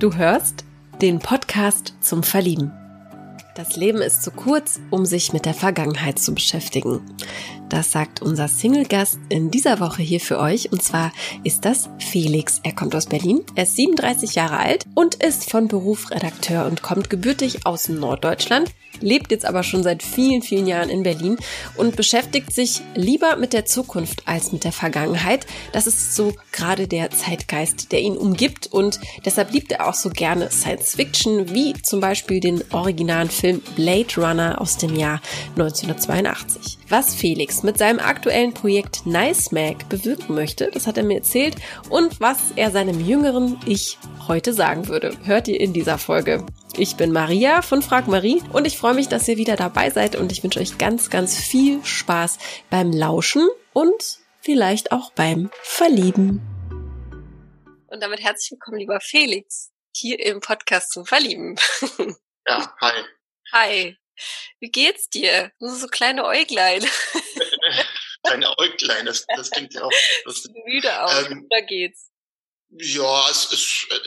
Du hörst den Podcast zum Verlieben. Das Leben ist zu kurz, um sich mit der Vergangenheit zu beschäftigen. Das sagt unser Single-Gast in dieser Woche hier für euch. Und zwar ist das Felix. Er kommt aus Berlin, er ist 37 Jahre alt und ist von Beruf Redakteur und kommt gebürtig aus Norddeutschland lebt jetzt aber schon seit vielen, vielen Jahren in Berlin und beschäftigt sich lieber mit der Zukunft als mit der Vergangenheit. Das ist so gerade der Zeitgeist, der ihn umgibt und deshalb liebt er auch so gerne Science Fiction, wie zum Beispiel den originalen Film Blade Runner aus dem Jahr 1982. Was Felix mit seinem aktuellen Projekt Nice Mag bewirken möchte, das hat er mir erzählt und was er seinem jüngeren Ich heute sagen würde, hört ihr in dieser Folge. Ich bin Maria von Frag Marie und ich freue mich, dass ihr wieder dabei seid und ich wünsche euch ganz, ganz viel Spaß beim Lauschen und vielleicht auch beim Verlieben. Und damit herzlich willkommen, lieber Felix, hier im Podcast zum Verlieben. Ja, hi. Hi. Wie geht's dir? Nur so kleine Äuglein. Kleine Äuglein, das, das klingt ja auch lustig. Müde aus, ähm, da geht's. Ja, es ist, äh,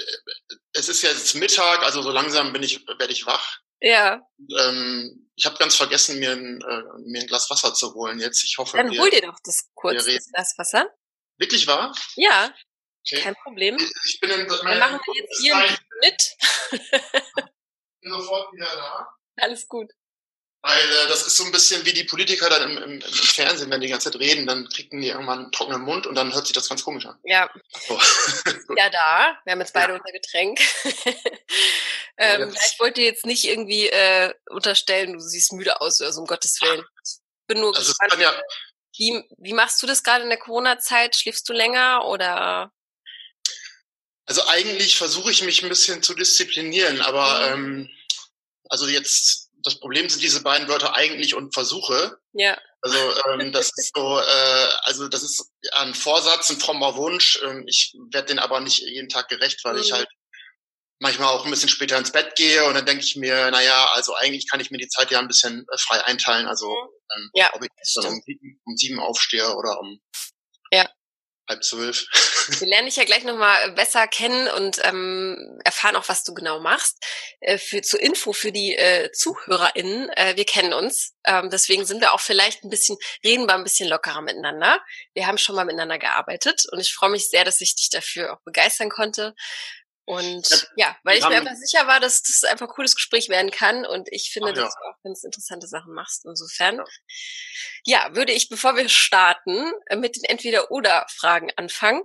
es ist jetzt Mittag, also so langsam bin ich, werde ich wach. Ja. Ähm, ich habe ganz vergessen, mir ein, äh, mir ein Glas Wasser zu holen jetzt. Ich hoffe, Dann wir, hol dir doch das kurz, das Glas Wasser. Wirklich wahr? Ja. Okay. Kein Problem. Ich bin in Dann machen wir jetzt hier mit. ich bin sofort wieder da. Alles gut. Weil äh, das ist so ein bisschen wie die Politiker dann im, im, im Fernsehen, wenn die ganze Zeit reden, dann kriegen die irgendwann einen trockenen Mund und dann hört sich das ganz komisch an. Ja. So. ja, da. Wir haben jetzt beide ja. unser Getränk. ähm, ja, ich wollte dir jetzt nicht irgendwie äh, unterstellen, du siehst müde aus oder so, um Gottes Willen. Ich bin nur also gespannt. Ja wie, wie machst du das gerade in der Corona-Zeit? Schläfst du länger oder? Also eigentlich versuche ich mich ein bisschen zu disziplinieren, aber mhm. ähm, also jetzt das Problem sind diese beiden Wörter eigentlich und Versuche. Ja. Also ähm, das ist so, äh, also das ist ein Vorsatz, ein frommer Wunsch. Ähm, ich werde den aber nicht jeden Tag gerecht, weil mhm. ich halt manchmal auch ein bisschen später ins Bett gehe und dann denke ich mir, naja, also eigentlich kann ich mir die Zeit ja ein bisschen äh, frei einteilen. Also mhm. ähm, ja, ob ich dann um, um sieben aufstehe oder um halb zwölf. Wir lernen dich ja gleich nochmal besser kennen und ähm, erfahren auch, was du genau machst. Äh, für zur Info für die äh, ZuhörerInnen, äh, wir kennen uns. Ähm, deswegen sind wir auch vielleicht ein bisschen, reden wir ein bisschen lockerer miteinander. Wir haben schon mal miteinander gearbeitet und ich freue mich sehr, dass ich dich dafür auch begeistern konnte. Und ja, ja weil ich mir einfach sicher war, dass das einfach ein cooles Gespräch werden kann. Und ich finde, Ach, ja. dass du auch ganz interessante Sachen machst. Insofern, ja. ja, würde ich, bevor wir starten, äh, mit den Entweder-Oder-Fragen anfangen,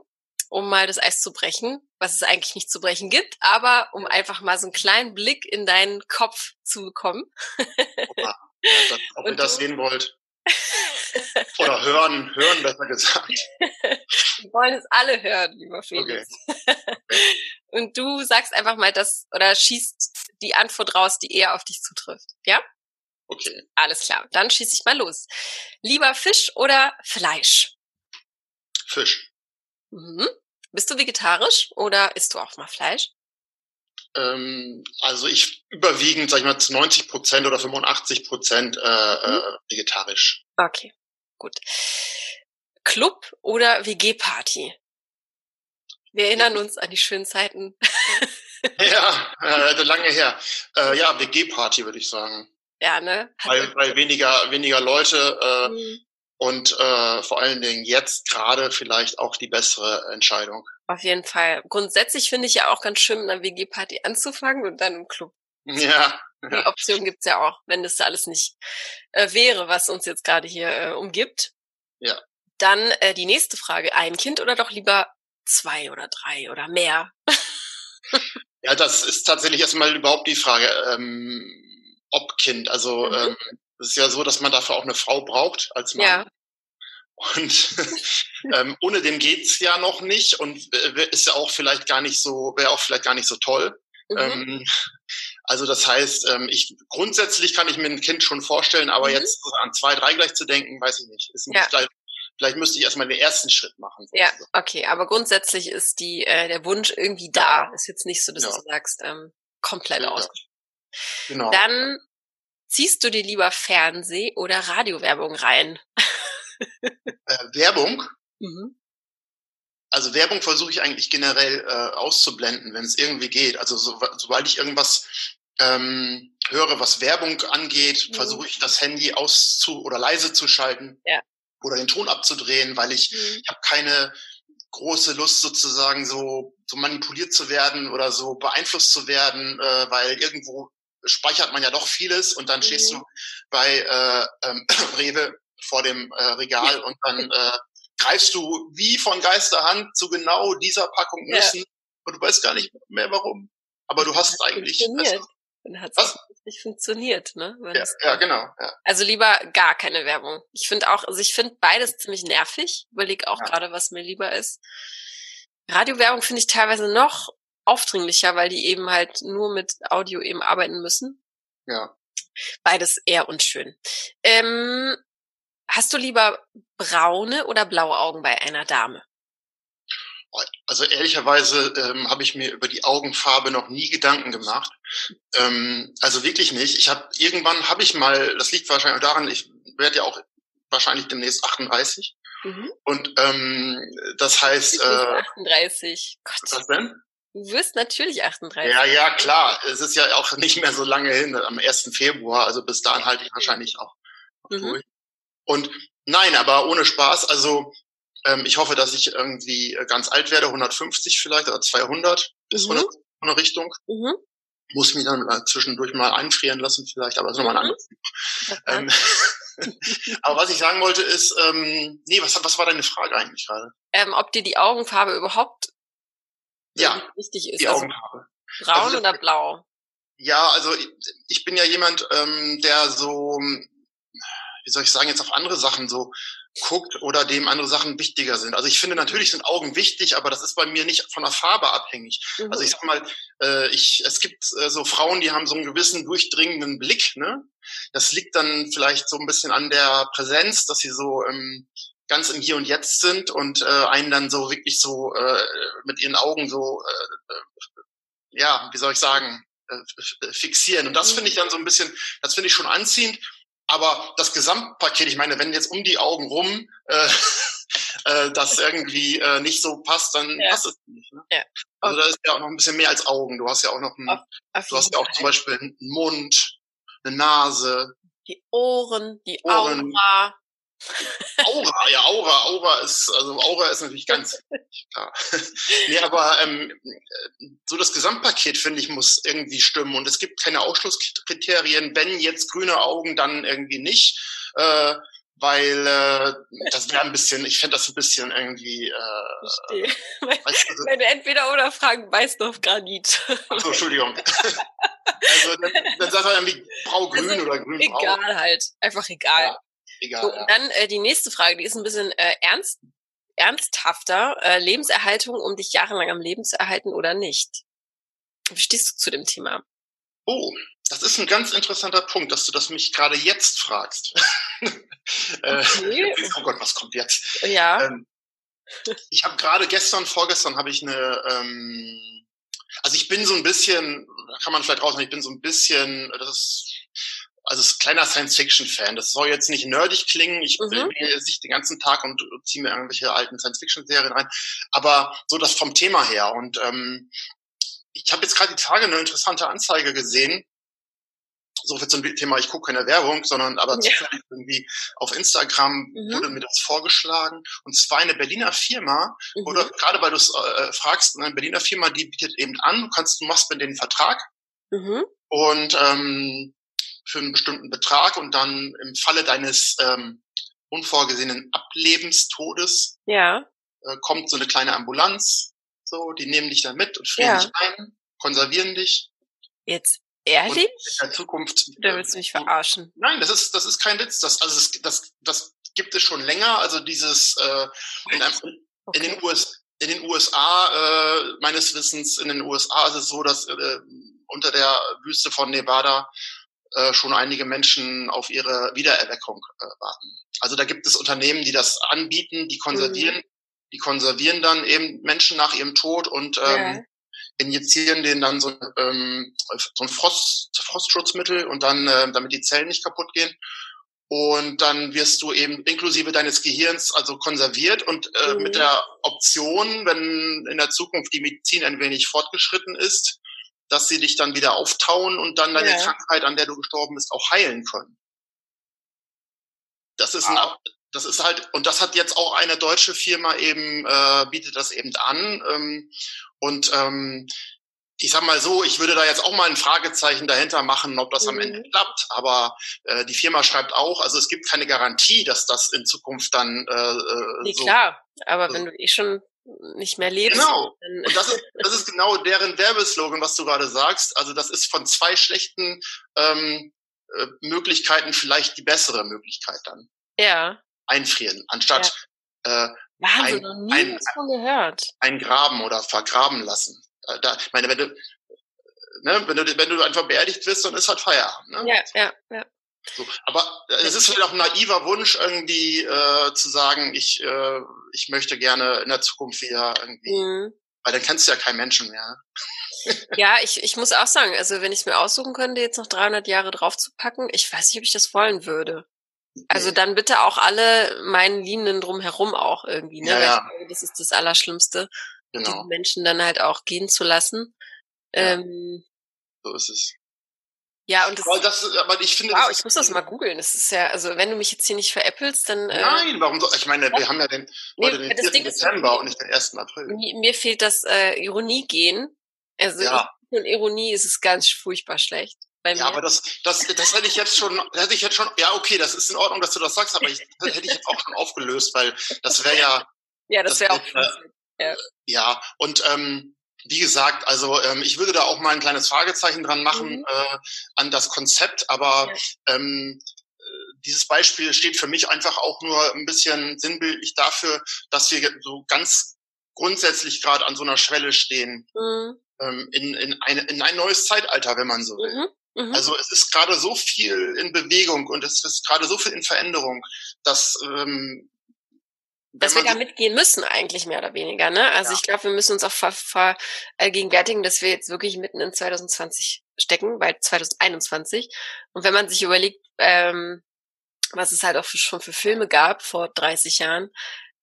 um mal das Eis zu brechen, was es eigentlich nicht zu brechen gibt, aber um einfach mal so einen kleinen Blick in deinen Kopf zu bekommen. Opa, das, ob ihr das sehen wollt. Oder hören, hören besser gesagt. Wir wollen es alle hören, lieber Felix. Okay. okay. Und du sagst einfach mal das oder schießt die Antwort raus, die eher auf dich zutrifft. Ja? Okay. Alles klar. Dann schieße ich mal los. Lieber Fisch oder Fleisch? Fisch. Mhm. Bist du vegetarisch oder isst du auch mal Fleisch? Ähm, also ich überwiegend, sag ich mal, zu 90 Prozent oder 85 Prozent äh, äh, mhm. vegetarisch. Okay, gut. Club oder WG-Party? Wir erinnern uns an die schönen Zeiten. ja, äh, lange her. Äh, ja, WG-Party würde ich sagen. Ja, ne? weil, weil weniger, weniger Leute äh, mhm. und äh, vor allen Dingen jetzt gerade vielleicht auch die bessere Entscheidung. Auf jeden Fall. Grundsätzlich finde ich ja auch ganz schön, mit einer WG-Party anzufangen und dann im Club. Ja. Die Option gibt's ja auch, wenn das alles nicht äh, wäre, was uns jetzt gerade hier äh, umgibt. Ja. Dann äh, die nächste Frage. Ein Kind oder doch lieber zwei oder drei oder mehr? ja, das ist tatsächlich erstmal überhaupt die Frage, ähm, ob Kind. Also mhm. ähm, es ist ja so, dass man dafür auch eine Frau braucht als Mann. Ja. Und ähm, ohne den geht's ja noch nicht und ist ja auch vielleicht gar nicht so, wäre auch vielleicht gar nicht so toll. Mhm. Ähm, also das heißt, ähm, ich grundsätzlich kann ich mir ein Kind schon vorstellen, aber mhm. jetzt an zwei, drei gleich zu denken, weiß ich nicht. Ist nicht ja. gleich, vielleicht müsste ich erstmal den ersten Schritt machen. Ja, okay, aber grundsätzlich ist die äh, der Wunsch irgendwie da. Ist jetzt nicht so, dass ja. du sagst, ähm, komplett ja, ausgesprochen. Genau. Dann ziehst du dir lieber Fernseh- oder Radiowerbung rein? äh, Werbung? Mhm. also Werbung versuche ich eigentlich generell äh, auszublenden, wenn es irgendwie geht. Also so, sobald ich irgendwas ähm, höre, was Werbung angeht, mhm. versuche ich das Handy auszu oder leise zu schalten ja. oder den Ton abzudrehen, weil ich, mhm. ich habe keine große Lust sozusagen so, so manipuliert zu werden oder so beeinflusst zu werden, äh, weil irgendwo speichert man ja doch vieles und dann mhm. stehst du bei äh, ähm, Rewe vor dem äh, Regal und dann äh, greifst du wie von Geisterhand zu genau dieser Packung Nüssen ja. und du weißt gar nicht mehr warum. Aber du hast eigentlich. Also, dann hat es nicht funktioniert, ne? Ja, ja, genau. Ja. Also lieber gar keine Werbung. Ich finde auch, also ich finde beides ziemlich nervig. Überleg auch ja. gerade, was mir lieber ist. Radiowerbung finde ich teilweise noch aufdringlicher, weil die eben halt nur mit Audio eben arbeiten müssen. Ja. Beides eher unschön. Ähm, Hast du lieber braune oder blaue Augen bei einer Dame? Also ehrlicherweise ähm, habe ich mir über die Augenfarbe noch nie Gedanken gemacht. Ähm, also wirklich nicht. Ich habe irgendwann habe ich mal, das liegt wahrscheinlich daran, ich werde ja auch wahrscheinlich demnächst 38. Mhm. Und ähm, das heißt. Ich äh, 38. Gott. Was denn? Du wirst natürlich 38. Ja, ja, klar. Es ist ja auch nicht mehr so lange hin, am 1. Februar. Also bis dahin halte ich wahrscheinlich auch mhm. durch. Und nein, aber ohne Spaß. Also ähm, ich hoffe, dass ich irgendwie äh, ganz alt werde, 150 vielleicht oder 200 bis mhm. 100 in eine Richtung. Mhm. Muss mich dann äh, zwischendurch mal einfrieren lassen vielleicht, aber das ist nochmal ein mhm. anderes. Ähm, aber was ich sagen wollte ist, ähm, nee, was, was war deine Frage eigentlich gerade? Ähm, ob dir die Augenfarbe überhaupt ja, wichtig ist. Die also Augenfarbe. Braun also, oder blau? Ja, also ich, ich bin ja jemand, ähm, der so wie soll ich sagen, jetzt auf andere Sachen so guckt oder dem andere Sachen wichtiger sind. Also ich finde natürlich sind Augen wichtig, aber das ist bei mir nicht von der Farbe abhängig. Mhm. Also ich sag mal, äh, ich, es gibt äh, so Frauen, die haben so einen gewissen durchdringenden Blick. Ne? Das liegt dann vielleicht so ein bisschen an der Präsenz, dass sie so ähm, ganz im Hier und Jetzt sind und äh, einen dann so wirklich so äh, mit ihren Augen so, äh, äh ja, wie soll ich sagen, äh, fixieren. Und das finde ich dann so ein bisschen, das finde ich schon anziehend. Aber das Gesamtpaket, ich meine, wenn jetzt um die Augen rum äh, äh, das irgendwie äh, nicht so passt, dann ja. passt es nicht. Ne? Ja. Also da ist ja auch noch ein bisschen mehr als Augen. Du hast ja auch noch ein, auf, auf du hast ja auch zum Beispiel einen Mund, eine Nase. Die Ohren, die Ohren. Aura. Aura, ja, Aura, Aura ist, also Aura ist natürlich ganz klar. nee, aber ähm, so das Gesamtpaket, finde ich, muss irgendwie stimmen. Und es gibt keine Ausschlusskriterien, wenn jetzt grüne Augen, dann irgendwie nicht. Äh, weil äh, das wäre ein bisschen, ich fände das ein bisschen irgendwie. Äh, Verstehe. Weißt du, du entweder oder fragen, weißt du auf Granit. Achso, Entschuldigung. also dann, dann sagt er irgendwie grau-grün also, oder grün-grau. Egal halt, einfach egal. Ja. Egal. So, und dann äh, die nächste Frage, die ist ein bisschen äh, ernst, ernsthafter. Äh, Lebenserhaltung, um dich jahrelang am Leben zu erhalten oder nicht? Wie stehst du zu dem Thema? Oh, das ist ein ganz interessanter Punkt, dass du das mich gerade jetzt fragst. Äh, okay. oh Gott, was kommt jetzt? Ja. Ähm, ich habe gerade gestern, vorgestern habe ich eine, ähm, also ich bin so ein bisschen, kann man vielleicht rausnehmen, ich bin so ein bisschen, das ist also ist kleiner Science-Fiction-Fan. Das soll jetzt nicht nerdig klingen. Ich mhm. bin sich den ganzen Tag und ziehe mir irgendwelche alten Science-Fiction-Serien rein. Aber so das vom Thema her. Und ähm, ich habe jetzt gerade die Tage eine interessante Anzeige gesehen. So viel zum Thema, ich gucke keine Werbung, sondern aber ja. zufällig irgendwie auf Instagram mhm. wurde mir das vorgeschlagen. Und zwar eine Berliner Firma, mhm. oder gerade weil du es äh, fragst, eine Berliner Firma, die bietet eben an, du kannst, du machst mit denen einen Vertrag. Mhm. Und ähm, für einen bestimmten Betrag und dann im Falle deines ähm, unvorgesehenen Ablebenstodes ja. äh, kommt so eine kleine Ambulanz, so, die nehmen dich dann mit und frieren ja. dich ein, konservieren dich. Jetzt ehrlich? in der Zukunft. Oder willst du mich verarschen? Nein, das ist das ist kein Witz. Das also das das, das gibt es schon länger. Also dieses äh, in, einem, okay. in den US in den USA äh, meines Wissens in den USA ist es so, dass äh, unter der Wüste von Nevada äh, schon einige Menschen auf ihre Wiedererweckung äh, warten. Also da gibt es Unternehmen, die das anbieten, die konservieren, mhm. die konservieren dann eben Menschen nach ihrem Tod und ähm, ja. injizieren denen dann so, ähm, so ein Frost, Frostschutzmittel und dann, äh, damit die Zellen nicht kaputt gehen. und dann wirst du eben inklusive deines Gehirns also konserviert und äh, mhm. mit der Option, wenn in der Zukunft die Medizin ein wenig fortgeschritten ist, dass sie dich dann wieder auftauen und dann deine ja. Krankheit, an der du gestorben bist, auch heilen können. Das ist ein, das ist halt, und das hat jetzt auch eine deutsche Firma eben, äh, bietet das eben an. Ähm, und ähm, ich sag mal so, ich würde da jetzt auch mal ein Fragezeichen dahinter machen, ob das mhm. am Ende mhm. klappt. Aber äh, die Firma schreibt auch, also es gibt keine Garantie, dass das in Zukunft dann äh, äh nee, so, klar, aber so, wenn du eh schon nicht mehr lebst. Genau. Und das ist, das ist genau deren Werbeslogan, was du gerade sagst. Also das ist von zwei schlechten ähm, äh, Möglichkeiten vielleicht die bessere Möglichkeit dann. Ja. Einfrieren, anstatt ja. äh, Wahnsinn, ein, noch nie ein, von gehört. Ein Graben oder vergraben lassen. Da, ich meine, wenn du, ne, wenn du, wenn du einfach beerdigt wirst, dann ist halt Feierabend. Ne? Ja, ja, ja. So, aber äh, es ist vielleicht auch ein naiver Wunsch, irgendwie äh, zu sagen, ich, äh, ich möchte gerne in der Zukunft wieder irgendwie, mhm. weil dann kennst du ja keinen Menschen mehr. Ne? ja, ich, ich muss auch sagen, also wenn ich es mir aussuchen könnte, jetzt noch 300 Jahre draufzupacken, ich weiß nicht, ob ich das wollen würde. Also dann bitte auch alle meinen Liebenden drumherum auch irgendwie, ne? Ja, ja. Glaube, das ist das Allerschlimmste genau. die Menschen dann halt auch gehen zu lassen. Ja, ähm, so ist es. Ja, und das, aber, das, aber ich finde, wow, ich muss das mal googeln. Das ist ja, also wenn du mich jetzt hier nicht veräppelst, dann. Äh, Nein, warum so? Ich meine, wir haben ja den, nee, den 4. Dezember ist, und nicht den 1. April. Mir, mir fehlt das äh, Ironie gehen. Also ja. in Ironie ist es ganz furchtbar schlecht. ja, aber das, das, das hätte ich jetzt schon, hätte ich jetzt schon, ja, okay, das ist in Ordnung, dass du das sagst, aber ich, das hätte ich jetzt auch schon aufgelöst, weil das wäre ja. Ja, das wäre auch. Äh, ja, ja und ähm, wie gesagt, also ähm, ich würde da auch mal ein kleines Fragezeichen dran machen mhm. äh, an das Konzept, aber ja. ähm, äh, dieses Beispiel steht für mich einfach auch nur ein bisschen sinnbildlich dafür, dass wir so ganz grundsätzlich gerade an so einer Schwelle stehen mhm. ähm, in, in, eine, in ein neues Zeitalter, wenn man so will. Mhm. mhm. Also es ist gerade so viel in Bewegung und es ist gerade so viel in Veränderung, dass ähm, dass wir da mitgehen müssen eigentlich mehr oder weniger. Ne? Also ja. ich glaube, wir müssen uns auch vergegenwärtigen, dass wir jetzt wirklich mitten in 2020 stecken, weil 2021. Und wenn man sich überlegt, ähm, was es halt auch schon für Filme gab vor 30 Jahren,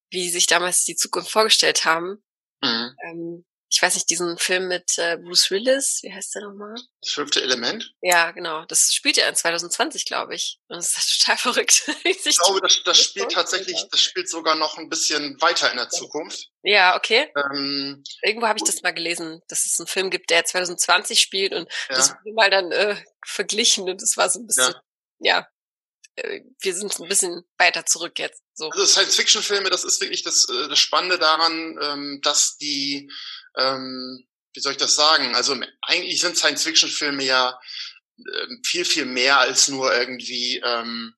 wie sich damals die Zukunft vorgestellt haben, mhm. ähm, ich weiß nicht, diesen Film mit äh, Bruce Willis, wie heißt der nochmal? Das fünfte Element? Ja, genau. Das spielt ja in 2020, glaube ich. Und das ist total verrückt. ich glaube, das, das spielt tatsächlich, das spielt sogar noch ein bisschen weiter in der Zukunft. Ja, okay. Ähm, Irgendwo habe ich das mal gelesen, dass es einen Film gibt, der 2020 spielt und ja. das wurde mal dann äh, verglichen und das war so ein bisschen, ja, ja äh, wir sind ein bisschen weiter zurück jetzt. So. Also Science-Fiction-Filme, das ist wirklich das, äh, das Spannende daran, ähm, dass die ähm, wie soll ich das sagen? Also eigentlich sind Science-Fiction-Filme ja äh, viel, viel mehr als nur irgendwie ähm,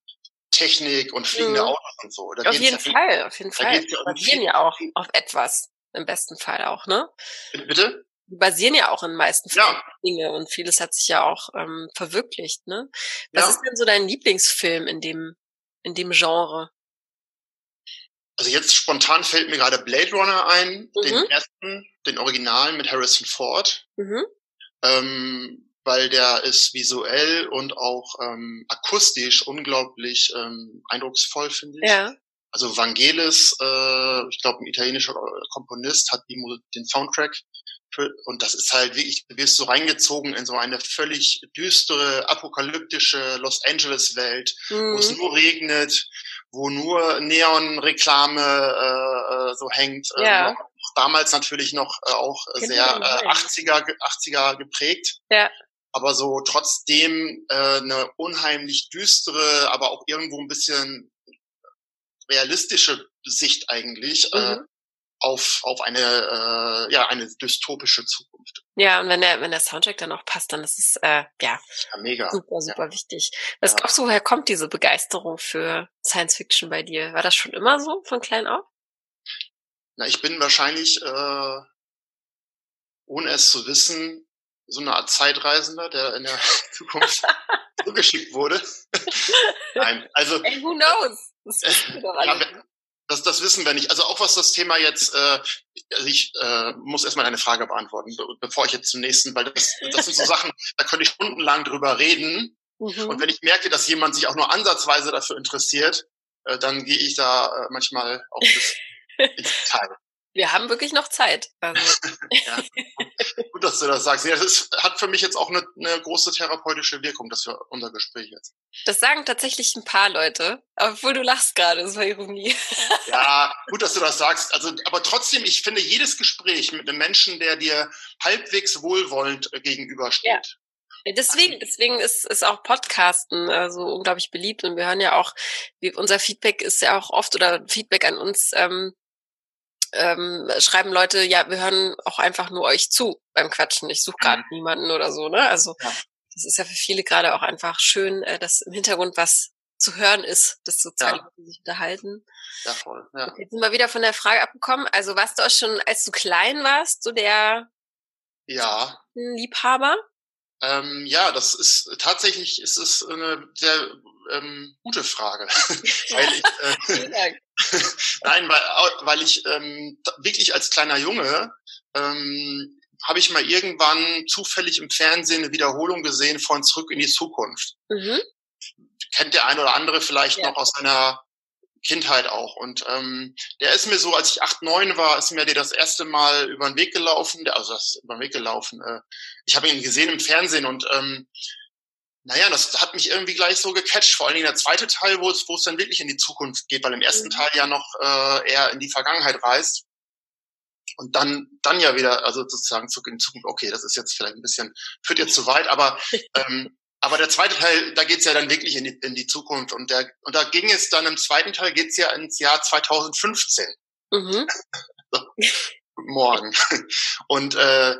Technik und fliegende mhm. Autos und so. Da auf jeden ja Fall, auf jeden Fall. Die basieren ja auch auf etwas, im besten Fall auch, ne? Bitte? Die basieren ja auch in den meisten Fällen ja. Dinge und vieles hat sich ja auch ähm, verwirklicht, ne? Was ja. ist denn so dein Lieblingsfilm in dem, in dem Genre? Also jetzt spontan fällt mir gerade Blade Runner ein, mhm. den ersten, den Originalen mit Harrison Ford. Mhm. Ähm, weil der ist visuell und auch ähm, akustisch unglaublich ähm, eindrucksvoll, finde ich. Ja. Also Vangelis, äh, ich glaube ein italienischer Komponist, hat die, den Soundtrack für, und das ist halt wirklich, du wirst so reingezogen in so eine völlig düstere, apokalyptische Los Angeles Welt, mhm. wo es mhm. nur regnet, wo nur Neon-Reklame äh, äh, so hängt. Äh, ja. Äh, damals natürlich noch äh, auch genau, sehr äh, 80er, 80er geprägt. Ja. Aber so trotzdem äh, eine unheimlich düstere, aber auch irgendwo ein bisschen realistische Sicht eigentlich. Äh, mhm. Äh, auf, auf eine, äh, ja, eine dystopische Zukunft. Ja, und wenn der, wenn der Soundtrack dann auch passt, dann ist es äh, ja, ja mega. super, super ja. wichtig. Was ja. glaubst du, woher kommt diese Begeisterung für Science Fiction bei dir? War das schon immer so von klein auf? Na, ich bin wahrscheinlich, äh, ohne es zu wissen, so eine Art Zeitreisender, der in der Zukunft zugeschickt wurde. Nein, also. Hey, who knows? Das wissen wir doch alle. Ja, das, das wissen wir nicht. Also auch was das Thema jetzt, äh, also ich äh, muss erstmal eine Frage beantworten, bevor ich jetzt zum nächsten, weil das, das sind so Sachen, da könnte ich stundenlang drüber reden. Mhm. Und wenn ich merke, dass jemand sich auch nur ansatzweise dafür interessiert, äh, dann gehe ich da äh, manchmal auch bis ins Detail. Wir haben wirklich noch Zeit. Also. ja. Gut, dass du das sagst. Ja, das hat für mich jetzt auch eine, eine, große therapeutische Wirkung, dass wir unser Gespräch jetzt. Das sagen tatsächlich ein paar Leute, obwohl du lachst gerade, das war Ironie. ja, gut, dass du das sagst. Also, aber trotzdem, ich finde jedes Gespräch mit einem Menschen, der dir halbwegs wohlwollend äh, gegenübersteht. Ja. Deswegen, deswegen ist, ist auch Podcasten äh, so unglaublich beliebt und wir hören ja auch, wie, unser Feedback ist ja auch oft oder Feedback an uns ähm, ähm, schreiben Leute, ja, wir hören auch einfach nur euch zu beim Quatschen. Ich suche gerade mhm. niemanden oder so, ne? Also ja. das ist ja für viele gerade auch einfach schön, äh, dass im Hintergrund was zu hören ist, dass so zwei ja. Leute sich unterhalten. Ja, voll. Ja. Jetzt sind wir wieder von der Frage abgekommen. Also warst du auch schon, als du klein warst, so der ja. Liebhaber? Ähm, ja, das ist tatsächlich ist es eine sehr ähm, gute Frage. weil ich, äh, Nein, weil, weil ich ähm, wirklich als kleiner Junge ähm, habe ich mal irgendwann zufällig im Fernsehen eine Wiederholung gesehen von Zurück in die Zukunft. Mhm. Kennt der eine oder andere vielleicht ja. noch aus seiner Kindheit auch. Und ähm, der ist mir so, als ich acht, neun war, ist mir der das erste Mal über den Weg gelaufen. Der, also das ist über den Weg gelaufen. Äh, ich habe ihn gesehen im Fernsehen und ähm, naja, das hat mich irgendwie gleich so gecatcht. Vor allen Dingen der zweite Teil, wo es, wo es dann wirklich in die Zukunft geht, weil im ersten mhm. Teil ja noch äh, eher in die Vergangenheit reist. Und dann, dann ja wieder, also sozusagen zurück in die Zukunft. Okay, das ist jetzt vielleicht ein bisschen, führt jetzt zu weit, aber ähm, aber der zweite Teil, da geht's ja dann wirklich in die, in die Zukunft. Und, der, und da ging es dann im zweiten Teil, geht's ja ins Jahr 2015. Mhm. Guten Morgen. Und äh,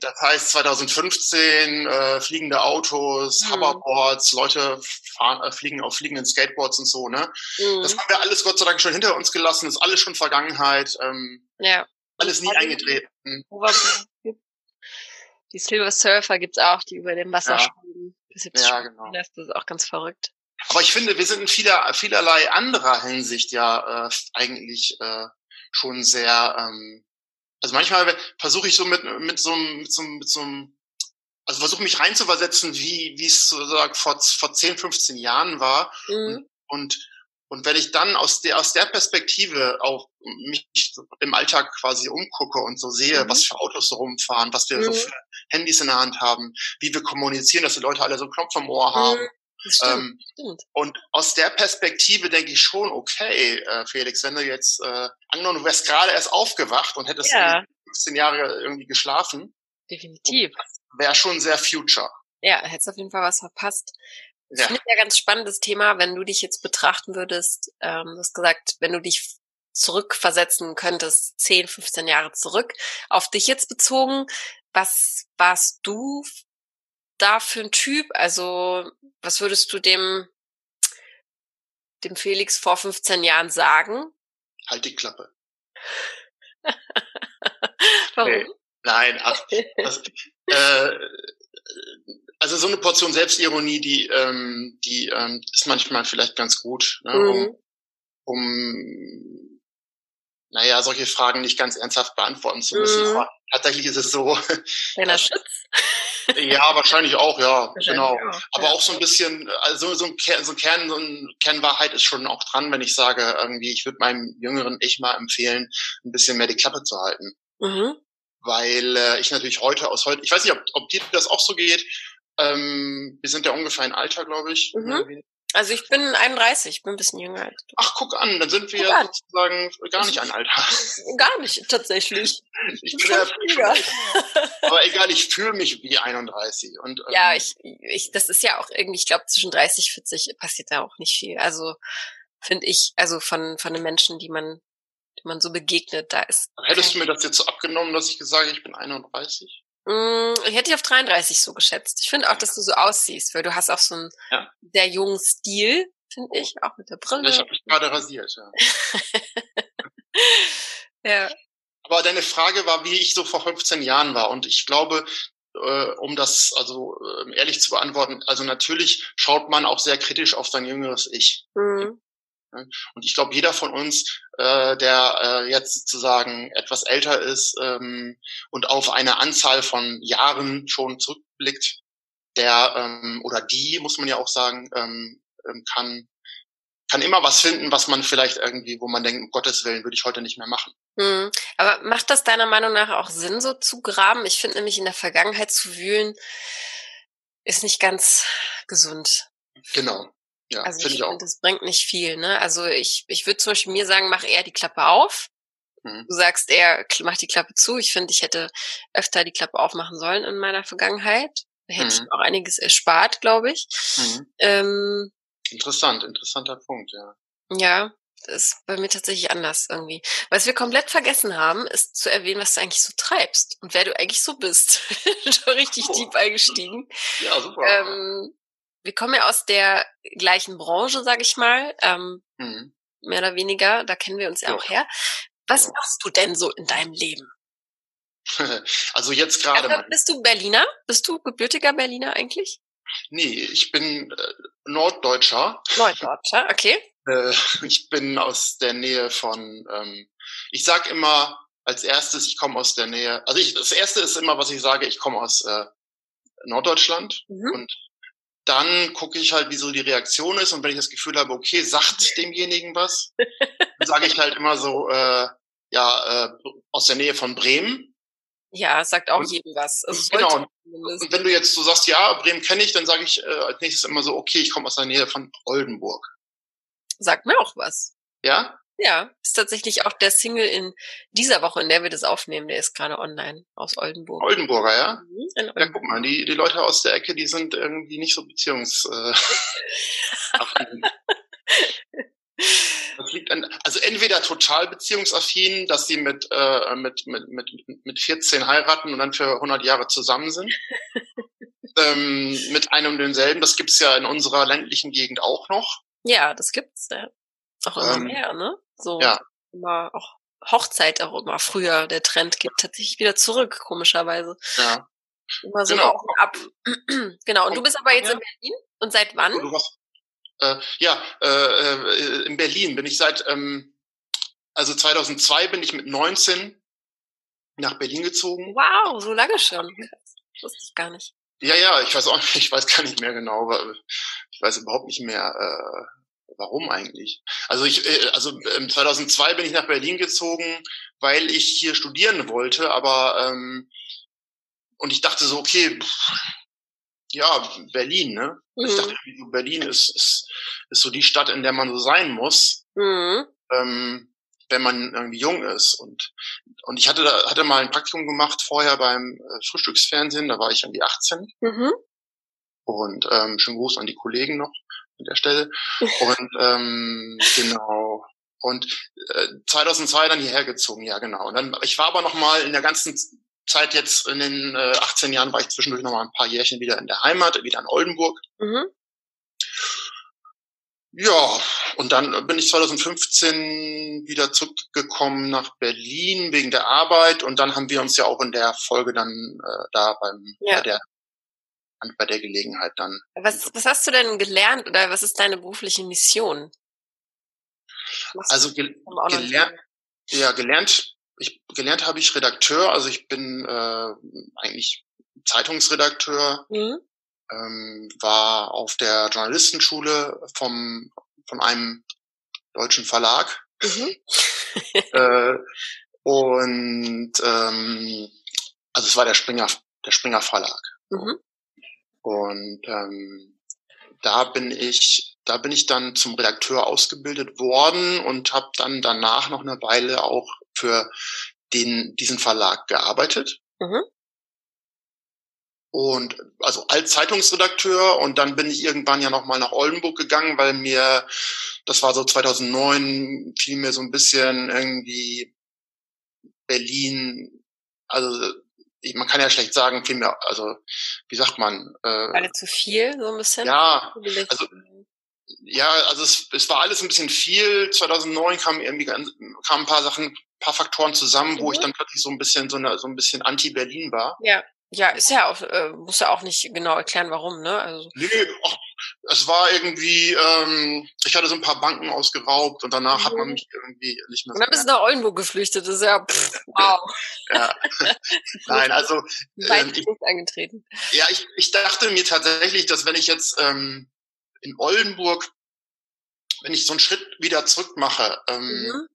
das heißt 2015 äh, fliegende Autos, mhm. Hoverboards, Leute fahren, äh, fliegen auf fliegenden Skateboards und so, ne? Mhm. Das haben wir alles Gott sei Dank schon hinter uns gelassen, das ist alles schon Vergangenheit. Ähm, ja. Alles nie eingetreten. Die Silver Surfer gibt's auch, die über dem Wasser ja. schwimmen. Ja, genau. Das ist auch ganz verrückt. Aber ich finde, wir sind in vieler, vielerlei anderer Hinsicht ja äh, eigentlich äh, schon sehr ähm, also manchmal versuche ich so mit, mit so einem, mit so, mit so einem, also versuche mich reinzuversetzen, wie, wie es sozusagen vor, vor 10, 15 Jahren war. Mhm. Und, und, und wenn ich dann aus der, aus der Perspektive auch mich im Alltag quasi umgucke und so sehe, mhm. was für Autos so rumfahren, was wir mhm. so für Handys in der Hand haben, wie wir kommunizieren, dass die Leute alle so einen Knopf am Ohr haben. Stimmt, ähm, stimmt. Und aus der Perspektive denke ich schon, okay, äh, Felix, wenn du jetzt, äh, angenommen, du wärst gerade erst aufgewacht und hättest ja. 15 Jahre irgendwie geschlafen. Definitiv. Wäre schon sehr future. Ja, hättest auf jeden Fall was verpasst. Ja. finde ich ja ganz spannendes Thema, wenn du dich jetzt betrachten würdest, ähm, du hast gesagt, wenn du dich zurückversetzen könntest, 10, 15 Jahre zurück, auf dich jetzt bezogen, was warst du da für ein Typ? Also, was würdest du dem, dem Felix vor 15 Jahren sagen? Halt die Klappe. Warum? Nee, nein, ach, das, äh, also so eine Portion Selbstironie, die, ähm, die ähm, ist manchmal vielleicht ganz gut, ne, um, mhm. um naja, solche Fragen nicht ganz ernsthaft beantworten zu müssen. Mhm. Aber tatsächlich ist es so. Kleiner Schutz? Ja, wahrscheinlich auch, ja, wahrscheinlich genau. Auch, Aber ja. auch so ein bisschen, also so ein Kern, so ein Kern, so ein Kernwahrheit ist schon auch dran, wenn ich sage, irgendwie, ich würde meinem jüngeren Ich mal empfehlen, ein bisschen mehr die Klappe zu halten. Mhm. Weil äh, ich natürlich heute aus heute, ich weiß nicht, ob, ob dir das auch so geht, ähm, wir sind ja ungefähr ein Alter, glaube ich. Mhm. Also ich bin 31, ich bin ein bisschen jünger als du. Ach, guck an, dann sind wir ja sozusagen gar nicht ein Alter. Gar nicht, tatsächlich. Ich bin ja, aber egal, ich fühle mich wie 31. Und, ähm, ja, ich, ich, das ist ja auch irgendwie, ich glaube, zwischen 30 40 passiert da auch nicht viel. Also finde ich, also von, von den Menschen, die man, die man so begegnet, da ist. Hättest du mir das jetzt so abgenommen, dass ich gesagt ich bin 31? Mm, ich hätte dich auf 33 so geschätzt. Ich finde auch, dass du so aussiehst, weil du hast auch so einen ja. sehr jungen Stil, finde ich, auch mit der Brille. Ich habe mich gerade rasiert, ja. ja. Aber deine Frage war, wie ich so vor 15 Jahren war. Und ich glaube, äh, um das also äh, ehrlich zu beantworten, also natürlich schaut man auch sehr kritisch auf sein jüngeres Ich. Mhm. Und ich glaube, jeder von uns, äh, der äh, jetzt sozusagen etwas älter ist ähm, und auf eine Anzahl von Jahren schon zurückblickt, der ähm, oder die, muss man ja auch sagen, ähm, ähm, kann kann immer was finden, was man vielleicht irgendwie, wo man denkt, um Gottes Willen, würde ich heute nicht mehr machen. Hm. Aber macht das deiner Meinung nach auch Sinn, so zu graben? Ich finde nämlich in der Vergangenheit zu wühlen, ist nicht ganz gesund. Genau. Ja, also ich, ich auch. Das bringt nicht viel. Ne? Also ich, ich würde zum Beispiel mir sagen, mach eher die Klappe auf. Mhm. Du sagst eher, mach die Klappe zu. Ich finde, ich hätte öfter die Klappe aufmachen sollen in meiner Vergangenheit. Da hätte mhm. ich auch einiges erspart, glaube ich. Mhm. Ähm, Interessant, interessanter Punkt, ja. Ja, das ist bei mir tatsächlich anders irgendwie. Was wir komplett vergessen haben, ist zu erwähnen, was du eigentlich so treibst und wer du eigentlich so bist. Schon richtig oh. deep eingestiegen. Ja, super. Ähm, wir kommen ja aus der gleichen Branche, sag ich mal. Ähm, mhm. Mehr oder weniger, da kennen wir uns ja, ja. auch her. Was ja. machst du denn so in deinem Leben? also jetzt gerade. Also bist du Berliner? Bist du gebürtiger Berliner eigentlich? Nee, ich bin äh, Norddeutscher. Norddeutscher, okay. Äh, ich bin aus der Nähe von, ähm, ich sag immer als erstes, ich komme aus der Nähe, also ich, das erste ist immer, was ich sage, ich komme aus äh, Norddeutschland mhm. und dann gucke ich halt, wie so die Reaktion ist und wenn ich das Gefühl habe, okay, sagt demjenigen was, dann sage ich halt immer so, äh, ja, äh, aus der Nähe von Bremen. Ja, sagt auch jedem was. Also genau. Und wenn du jetzt so sagst, ja, Bremen kenne ich, dann sage ich äh, als nächstes immer so, okay, ich komme aus der Nähe von Oldenburg. Sagt mir auch was. Ja? Ja, ist tatsächlich auch der Single in dieser Woche, in der wir das aufnehmen, der ist gerade online aus Oldenburg. Oldenburger, ja? Mhm, Oldenburg. Ja, guck mal, die, die Leute aus der Ecke, die sind irgendwie nicht so beziehungs... Äh, Das liegt an, also entweder total beziehungsaffin, dass sie mit, äh, mit, mit, mit, mit 14 heiraten und dann für 100 Jahre zusammen sind. ähm, mit einem und denselben. Das gibt's ja in unserer ländlichen Gegend auch noch. Ja, das gibt's ja. Auch immer ähm, mehr, ne? So ja. immer auch Hochzeit auch immer früher. Der Trend geht tatsächlich wieder zurück, komischerweise. Ja. Immer so genau. ab. genau. Und, und du bist aber jetzt ja. in Berlin? Und seit wann? Warst, äh, ja, äh, äh, in Berlin bin ich seit, ähm, also 2002 bin ich mit 19 nach Berlin gezogen. Wow, so lange schon. Das wusste ich gar nicht. Ja, ja, ich weiß auch nicht, ich weiß gar nicht mehr genau, weil ich weiß überhaupt nicht mehr, äh, warum eigentlich. Also ich, äh, also 2002 ähm, bin ich nach Berlin gezogen, weil ich hier studieren wollte, aber ähm, und ich dachte so, okay, pff, ja, Berlin, ne? Mhm. Ich dachte, Berlin ist, ist, ist so die Stadt, in der man so sein muss, mhm. ähm, wenn man irgendwie jung ist. Und, und ich hatte da, hatte mal ein Praktikum gemacht vorher beim äh, Frühstücksfernsehen, da war ich irgendwie 18. Mhm. Und ähm, schönen Gruß an die Kollegen noch an der Stelle. Und ähm, genau. Und äh, 2002 dann hierher gezogen, ja genau. Und dann, ich war aber noch mal in der ganzen Zeit jetzt in den äh, 18 Jahren war ich zwischendurch noch mal ein paar Jährchen wieder in der Heimat, wieder in Oldenburg. Mhm. Ja, und dann bin ich 2015 wieder zurückgekommen nach Berlin wegen der Arbeit und dann haben wir uns ja auch in der Folge dann äh, da beim ja. bei der bei der Gelegenheit dann. Was, was hast du denn gelernt oder was ist deine berufliche Mission? Was also gel gelernt, ja, gelernt ich gelernt habe ich Redakteur, also ich bin äh, eigentlich Zeitungsredakteur, mhm. ähm, war auf der Journalistenschule vom von einem deutschen Verlag mhm. äh, und ähm, also es war der Springer der Springer Verlag mhm. Und ähm, da bin ich da bin ich dann zum Redakteur ausgebildet worden und habe dann danach noch eine Weile auch für den, diesen Verlag gearbeitet. Mhm. Und also als Zeitungsredakteur und dann bin ich irgendwann ja nochmal nach Oldenburg gegangen, weil mir, das war so 2009, fiel mir so ein bisschen irgendwie Berlin, also man kann ja schlecht sagen, viel mehr, also wie sagt man? Äh, Alle zu viel, so ein bisschen? Ja, also ja, also es, es war alles ein bisschen viel. 2009 kamen irgendwie kamen ein paar Sachen paar Faktoren zusammen, wo mhm. ich dann plötzlich so ein bisschen so, eine, so ein bisschen anti-Berlin war. Ja. Ja, ist ja auch, äh, muss ja auch nicht genau erklären, warum, ne? Also. Nö, ach, es war irgendwie, ähm, ich hatte so ein paar Banken ausgeraubt und danach mhm. hat man mhm. mich irgendwie nicht mehr. Und dann bist du nach Oldenburg geflüchtet, das ist ja, pff, wow. ja. Nein, also. Ähm, ich, eingetreten. Ja, ich, ich dachte mir tatsächlich, dass wenn ich jetzt ähm, in Oldenburg, wenn ich so einen Schritt wieder zurück mache, ähm, mhm.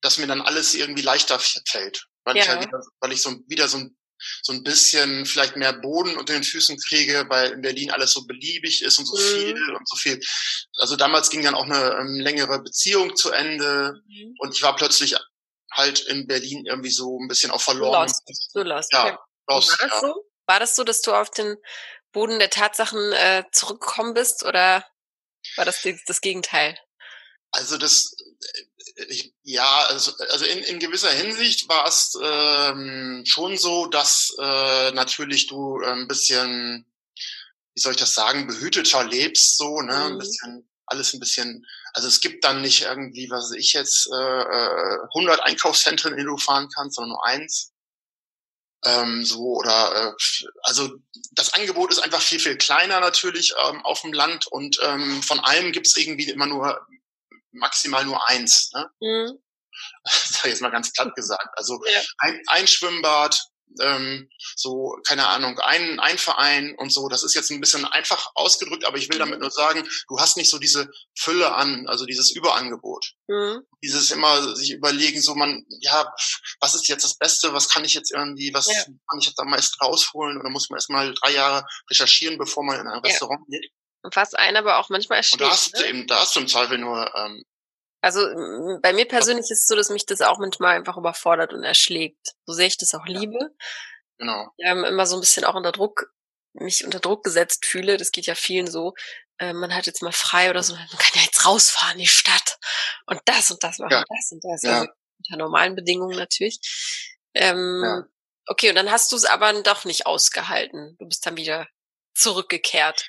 dass mir dann alles irgendwie leichter fällt. Weil ja. ich halt wieder, weil ich so wieder so ein so ein bisschen vielleicht mehr Boden unter den Füßen kriege, weil in Berlin alles so beliebig ist und so mhm. viel und so viel. Also damals ging dann auch eine ähm, längere Beziehung zu Ende mhm. und ich war plötzlich halt in Berlin irgendwie so ein bisschen auch verloren. Lost. Du lost. Ja, okay. lost, war, das ja. so? war das so, dass du auf den Boden der Tatsachen äh, zurückgekommen bist oder war das das Gegenteil? Also das ich, ja, also, also in, in gewisser Hinsicht war es ähm, schon so, dass äh, natürlich du ein bisschen, wie soll ich das sagen, behüteter lebst, so, ne, mhm. ein bisschen, alles ein bisschen, also es gibt dann nicht irgendwie, was weiß ich jetzt, äh, 100 äh, Einkaufszentren, in denen du fahren kannst, sondern nur eins. Ähm, so oder äh, also das Angebot ist einfach viel viel kleiner natürlich ähm, auf dem Land und ähm, von allem gibt's irgendwie immer nur maximal nur eins. Ne? Mhm. Jetzt mal ganz platt gesagt. Also ja. ein, ein Schwimmbad, ähm, so, keine Ahnung, ein, ein Verein und so. Das ist jetzt ein bisschen einfach ausgedrückt, aber ich will damit mhm. nur sagen, du hast nicht so diese Fülle an, also dieses Überangebot. Mhm. Dieses immer sich überlegen, so man, ja, was ist jetzt das Beste, was kann ich jetzt irgendwie, was ja. kann ich jetzt am meisten rausholen? Oder muss man erstmal drei Jahre recherchieren, bevor man in ein ja. Restaurant geht? Was einen aber auch manchmal erschlägt. Und da hast ne? eben, da hast du im Zweifel nur. Ähm, also bei mir persönlich ist es so, dass mich das auch manchmal einfach überfordert und erschlägt. So sehr ich das auch liebe. Genau. Ähm, immer so ein bisschen auch unter Druck, mich unter Druck gesetzt fühle. Das geht ja vielen so. Äh, man hat jetzt mal frei oder so, man kann ja jetzt rausfahren in die Stadt und das und das machen, ja. das und das. Ja. Also unter normalen Bedingungen natürlich. Ähm, ja. Okay, und dann hast du es aber doch nicht ausgehalten. Du bist dann wieder zurückgekehrt.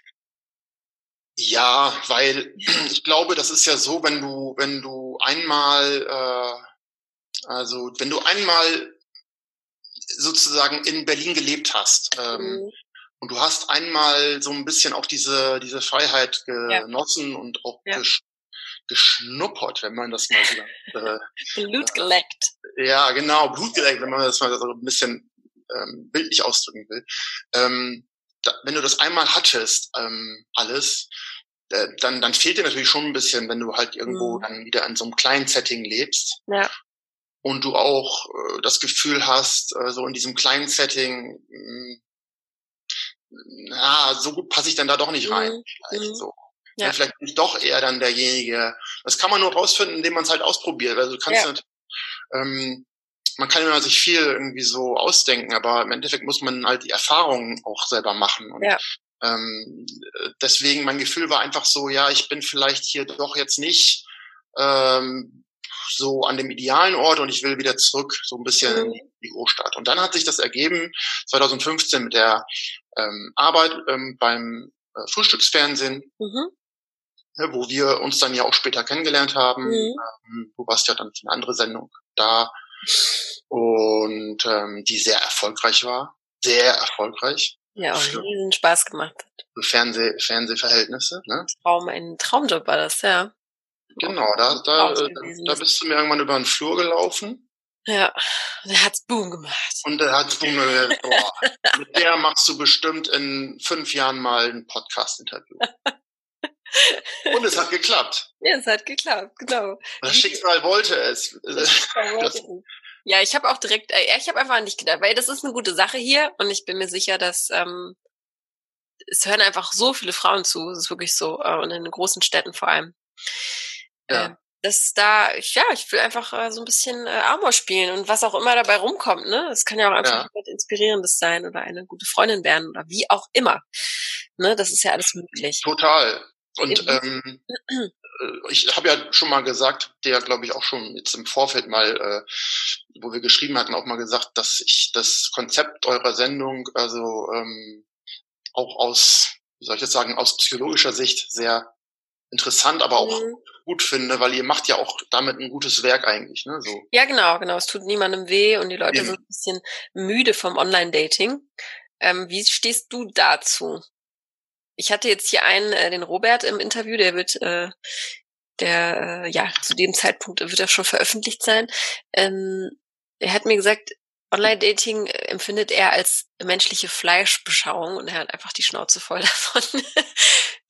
Ja, weil ich glaube, das ist ja so, wenn du, wenn du einmal, äh, also wenn du einmal sozusagen in Berlin gelebt hast ähm, mhm. und du hast einmal so ein bisschen auch diese diese Freiheit genossen ja. und auch ja. gesch geschnuppert, wenn man das mal so äh, Blut geleckt. Ja, genau, Blut geleckt, wenn man das mal so ein bisschen ähm, bildlich ausdrücken will. Ähm, da, wenn du das einmal hattest, ähm, alles, äh, dann, dann fehlt dir natürlich schon ein bisschen, wenn du halt irgendwo mhm. dann wieder in so einem kleinen Setting lebst. Ja. Und du auch äh, das Gefühl hast, äh, so in diesem kleinen Setting, mh, hm, na, so gut passe ich dann da doch nicht rein. Mhm. Vielleicht mhm. so. Ja. vielleicht bin ich doch eher dann derjenige. Das kann man nur rausfinden, indem man es halt ausprobiert. Also du kannst ja. halt, ähm, man kann immer sich viel irgendwie so ausdenken, aber im Endeffekt muss man halt die Erfahrungen auch selber machen. Und ja. ähm, deswegen mein Gefühl war einfach so, ja, ich bin vielleicht hier doch jetzt nicht ähm, so an dem idealen Ort und ich will wieder zurück, so ein bisschen mhm. in die Großstadt. Und dann hat sich das ergeben, 2015 mit der ähm, Arbeit ähm, beim äh, Frühstücksfernsehen, mhm. ja, wo wir uns dann ja auch später kennengelernt haben. Mhm. Ähm, du warst ja dann für eine andere Sendung da und ähm, die sehr erfolgreich war, sehr erfolgreich. Ja, auch riesen Spaß gemacht hat. Fernseh, Fernsehverhältnisse, ne? Traum, ein Traumjob war das, ja. Genau, da, da, äh, da bist du mir irgendwann über den Flur gelaufen. Ja, der hat's Boom gemacht. Und der hat's Boom gemacht. Boah, mit der machst du bestimmt in fünf Jahren mal ein Podcast-Interview. Und es hat geklappt. Ja, es hat geklappt, genau. Das Schicksal wollte es. Das, ja, ich habe auch direkt, äh, ich habe einfach an dich gedacht, weil das ist eine gute Sache hier und ich bin mir sicher, dass ähm, es hören einfach so viele Frauen zu, es ist wirklich so, äh, und in den großen Städten vor allem. Ja. Äh, dass da, ja, ich will einfach äh, so ein bisschen äh, Amor spielen und was auch immer dabei rumkommt, ne? Es kann ja auch einfach ja. inspirierendes sein oder eine gute Freundin werden oder wie auch immer. Ne, das ist ja alles möglich. Total. Und ähm, äh, ich habe ja schon mal gesagt, der glaube ich auch schon jetzt im Vorfeld mal, äh, wo wir geschrieben hatten, auch mal gesagt, dass ich das Konzept eurer Sendung also ähm, auch aus, wie soll ich jetzt sagen, aus psychologischer Sicht sehr interessant, aber auch mhm. gut finde, weil ihr macht ja auch damit ein gutes Werk eigentlich, ne? So. Ja, genau, genau. Es tut niemandem weh und die Leute Eben. sind ein bisschen müde vom Online-Dating. Ähm, wie stehst du dazu? Ich hatte jetzt hier einen, äh, den Robert im Interview, der wird, äh, der, äh, ja, zu dem Zeitpunkt wird er schon veröffentlicht sein. Ähm, er hat mir gesagt, Online-Dating äh, empfindet er als menschliche Fleischbeschauung und er hat einfach die Schnauze voll davon.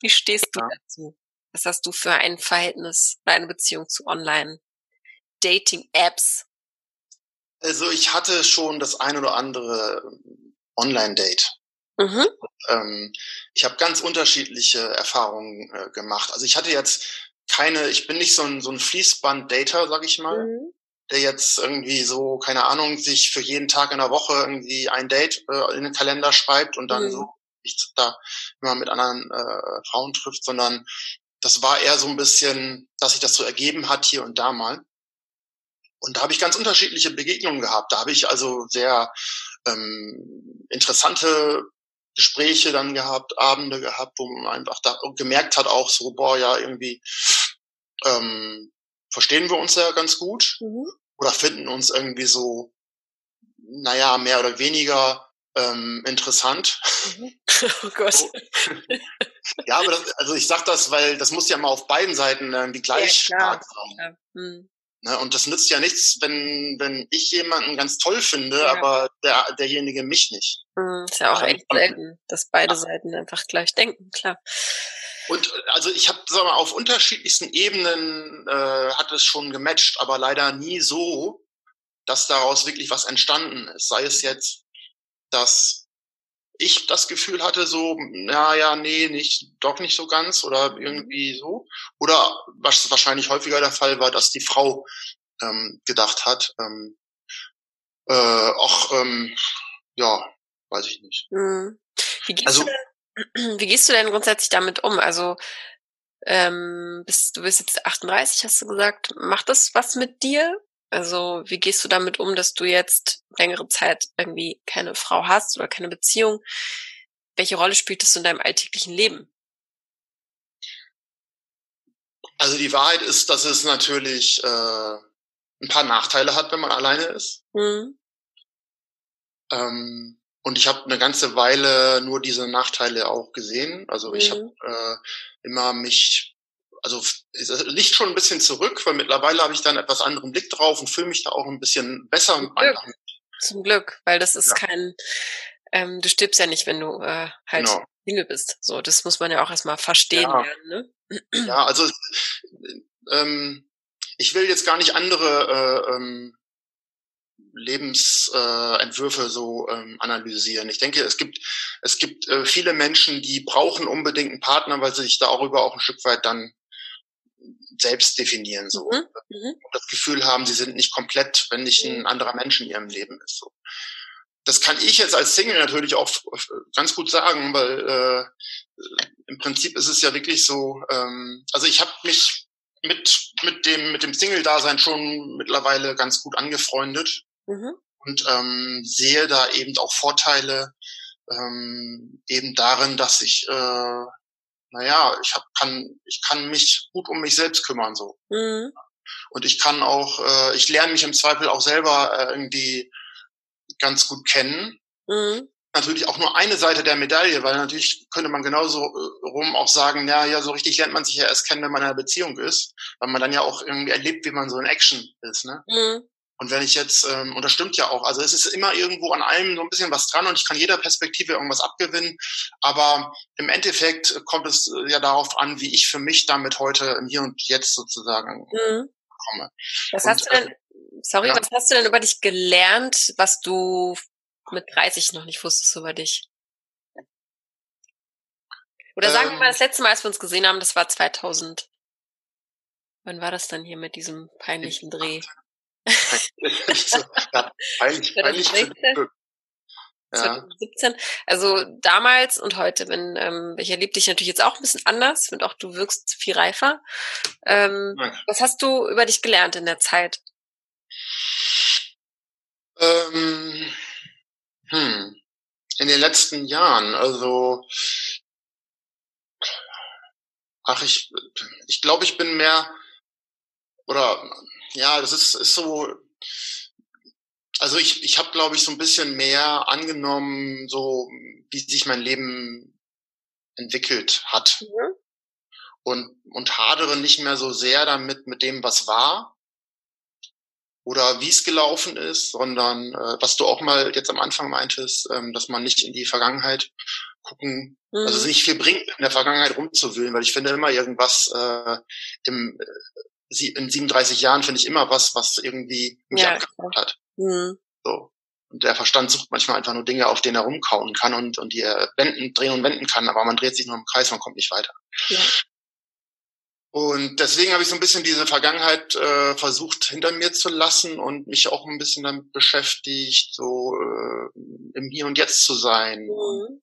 Wie stehst du ja. dazu? Was hast du für ein Verhältnis oder eine Beziehung zu Online-Dating-Apps? Also ich hatte schon das ein oder andere Online-Date. Mhm. Ähm, ich habe ganz unterschiedliche Erfahrungen äh, gemacht. Also ich hatte jetzt keine, ich bin nicht so ein, so ein Fließband-Dater, sag ich mal. Mhm der jetzt irgendwie so, keine Ahnung, sich für jeden Tag in der Woche irgendwie ein Date äh, in den Kalender schreibt und dann mhm. so nicht da immer mit anderen äh, Frauen trifft, sondern das war eher so ein bisschen, dass sich das so ergeben hat hier und da mal. Und da habe ich ganz unterschiedliche Begegnungen gehabt. Da habe ich also sehr ähm, interessante Gespräche dann gehabt, Abende gehabt, wo man einfach da gemerkt hat, auch so, boah, ja, irgendwie ähm, verstehen wir uns ja ganz gut mhm. oder finden uns irgendwie so, naja, mehr oder weniger ähm, interessant. Mhm. Oh Gott. So. ja, aber das, also ich sag das, weil das muss ja mal auf beiden Seiten irgendwie gleich ja, stark sein. Ja. Mhm. Ne, und das nützt ja nichts, wenn, wenn ich jemanden ganz toll finde, ja. aber der, derjenige mich nicht. Mhm, ist ja auch echt selten, dass beide ja. Seiten einfach gleich denken, klar. Und also ich habe, sag mal, auf unterschiedlichsten Ebenen äh, hat es schon gematcht, aber leider nie so, dass daraus wirklich was entstanden ist. Sei es jetzt, dass ich das Gefühl hatte, so, ja, ja, nee, nicht, doch nicht so ganz oder mhm. irgendwie so. Oder was wahrscheinlich häufiger der Fall war, dass die Frau ähm, gedacht hat, ähm, äh, auch, ähm, ja, weiß ich nicht. Mhm. Wie, gehst also, denn, wie gehst du denn grundsätzlich damit um? Also, ähm, bist, du bist jetzt 38, hast du gesagt. Macht das was mit dir? Also wie gehst du damit um, dass du jetzt längere Zeit irgendwie keine Frau hast oder keine Beziehung? Welche Rolle spielt das in deinem alltäglichen Leben? Also die Wahrheit ist, dass es natürlich äh, ein paar Nachteile hat, wenn man alleine ist. Mhm. Ähm, und ich habe eine ganze Weile nur diese Nachteile auch gesehen. Also ich mhm. habe äh, immer mich also es liegt schon ein bisschen zurück, weil mittlerweile habe ich da einen etwas anderen Blick drauf und fühle mich da auch ein bisschen besser. Zum Glück, Zum Glück weil das ist ja. kein, ähm, du stirbst ja nicht, wenn du äh, halt genau. Single bist. So, das muss man ja auch erstmal verstehen ja. lernen. Ne? Ja, also ähm, ich will jetzt gar nicht andere äh, ähm, Lebensentwürfe äh, so ähm, analysieren. Ich denke, es gibt es gibt äh, viele Menschen, die brauchen unbedingt einen Partner, weil sie sich darüber auch ein Stück weit dann selbst definieren so mhm. mhm. das Gefühl haben, sie sind nicht komplett, wenn nicht ein mhm. anderer Mensch in ihrem Leben ist. So. Das kann ich jetzt als Single natürlich auch ganz gut sagen, weil äh, im Prinzip ist es ja wirklich so. Ähm, also ich habe mich mit mit dem mit dem Single-Dasein schon mittlerweile ganz gut angefreundet mhm. und ähm, sehe da eben auch Vorteile ähm, eben darin, dass ich äh, naja, ich hab, kann, ich kann mich gut um mich selbst kümmern so. Mhm. Und ich kann auch, äh, ich lerne mich im Zweifel auch selber äh, irgendwie ganz gut kennen. Mhm. Natürlich auch nur eine Seite der Medaille, weil natürlich könnte man genauso äh, rum auch sagen, ja, ja, so richtig lernt man sich ja erst kennen, wenn man in einer Beziehung ist, weil man dann ja auch irgendwie erlebt, wie man so in Action ist, ne? Mhm. Und wenn ich jetzt, ähm, und das stimmt ja auch, also es ist immer irgendwo an allem so ein bisschen was dran und ich kann jeder Perspektive irgendwas abgewinnen, aber im Endeffekt kommt es äh, ja darauf an, wie ich für mich damit heute im Hier und Jetzt sozusagen mhm. komme. Was und, hast du denn, äh, sorry, ja. was hast du denn über dich gelernt, was du mit 30 noch nicht wusstest über dich? Oder sagen wir mal, ähm. das letzte Mal, als wir uns gesehen haben, das war 2000. Wann war das dann hier mit diesem peinlichen Dreh? So, ja, peinlich, peinlich. 2017. Also damals und heute, wenn ähm, ich erlebe dich natürlich jetzt auch ein bisschen anders, finde auch, du wirkst viel reifer. Ähm, was hast du über dich gelernt in der Zeit? Ähm, hm, in den letzten Jahren, also ach, ich, ich glaube, ich bin mehr oder ja, das ist, ist so, also ich, ich habe, glaube ich, so ein bisschen mehr angenommen, so wie sich mein Leben entwickelt hat. Mhm. Und, und hadere nicht mehr so sehr damit, mit dem, was war oder wie es gelaufen ist, sondern äh, was du auch mal jetzt am Anfang meintest, ähm, dass man nicht in die Vergangenheit gucken, also mhm. also es nicht viel bringt, in der Vergangenheit rumzuwühlen, weil ich finde immer irgendwas äh, im äh, in 37 Jahren finde ich immer was, was irgendwie mich ja, abgeholt hat. Mhm. So. Und der Verstand sucht manchmal einfach nur Dinge, auf denen er rumkauen kann und, und die er wenden, drehen und wenden kann, aber man dreht sich nur im Kreis, man kommt nicht weiter. Ja. Und deswegen habe ich so ein bisschen diese Vergangenheit äh, versucht hinter mir zu lassen und mich auch ein bisschen damit beschäftigt, so äh, im Hier und Jetzt zu sein. Mhm.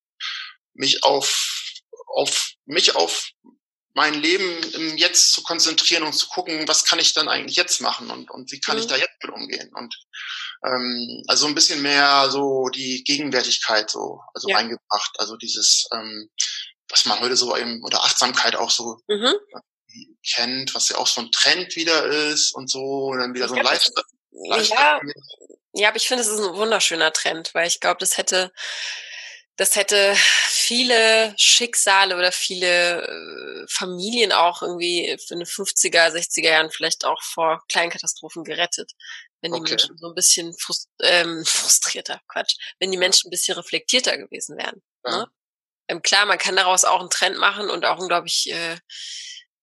Mich auf, auf mich auf mein Leben im Jetzt zu konzentrieren und zu gucken, was kann ich dann eigentlich jetzt machen und, und wie kann mhm. ich da jetzt mit umgehen. Und ähm, also ein bisschen mehr so die Gegenwärtigkeit so, also ja. eingebracht, also dieses, ähm, was man heute so eben, oder Achtsamkeit auch so mhm. kennt, was ja auch so ein Trend wieder ist und so, und dann wieder so ein Lifestyle. Ja, ja, aber ich finde, es ist ein wunderschöner Trend, weil ich glaube, das hätte das hätte viele Schicksale oder viele äh, Familien auch irgendwie in den 50er, 60er Jahren vielleicht auch vor kleinen Katastrophen gerettet. Wenn die okay. Menschen so ein bisschen frust ähm, frustrierter, Quatsch, wenn die Menschen ein bisschen reflektierter gewesen wären. Ja. Ne? Ähm, klar, man kann daraus auch einen Trend machen und auch unglaublich, äh,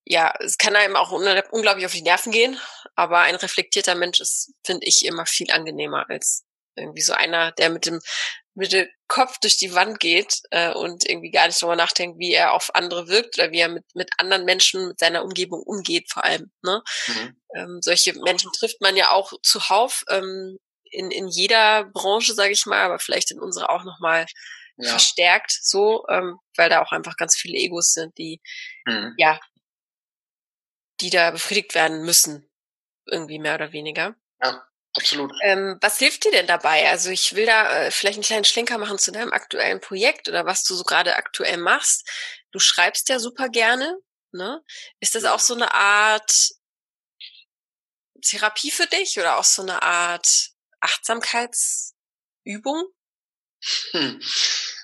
ja, es kann einem auch unglaublich auf die Nerven gehen, aber ein reflektierter Mensch ist, finde ich, immer viel angenehmer als irgendwie so einer, der mit dem mit dem Kopf durch die Wand geht äh, und irgendwie gar nicht darüber nachdenkt, wie er auf andere wirkt oder wie er mit, mit anderen Menschen, mit seiner Umgebung umgeht vor allem. Ne? Mhm. Ähm, solche Menschen trifft man ja auch zuhauf ähm, in, in jeder Branche, sage ich mal, aber vielleicht in unserer auch nochmal ja. verstärkt so, ähm, weil da auch einfach ganz viele Egos sind, die mhm. ja, die da befriedigt werden müssen, irgendwie mehr oder weniger. Ja. Absolut. Ähm, was hilft dir denn dabei? Also ich will da äh, vielleicht einen kleinen Schlenker machen zu deinem aktuellen Projekt oder was du so gerade aktuell machst. Du schreibst ja super gerne. Ne? Ist das auch so eine Art Therapie für dich oder auch so eine Art Achtsamkeitsübung? Hm.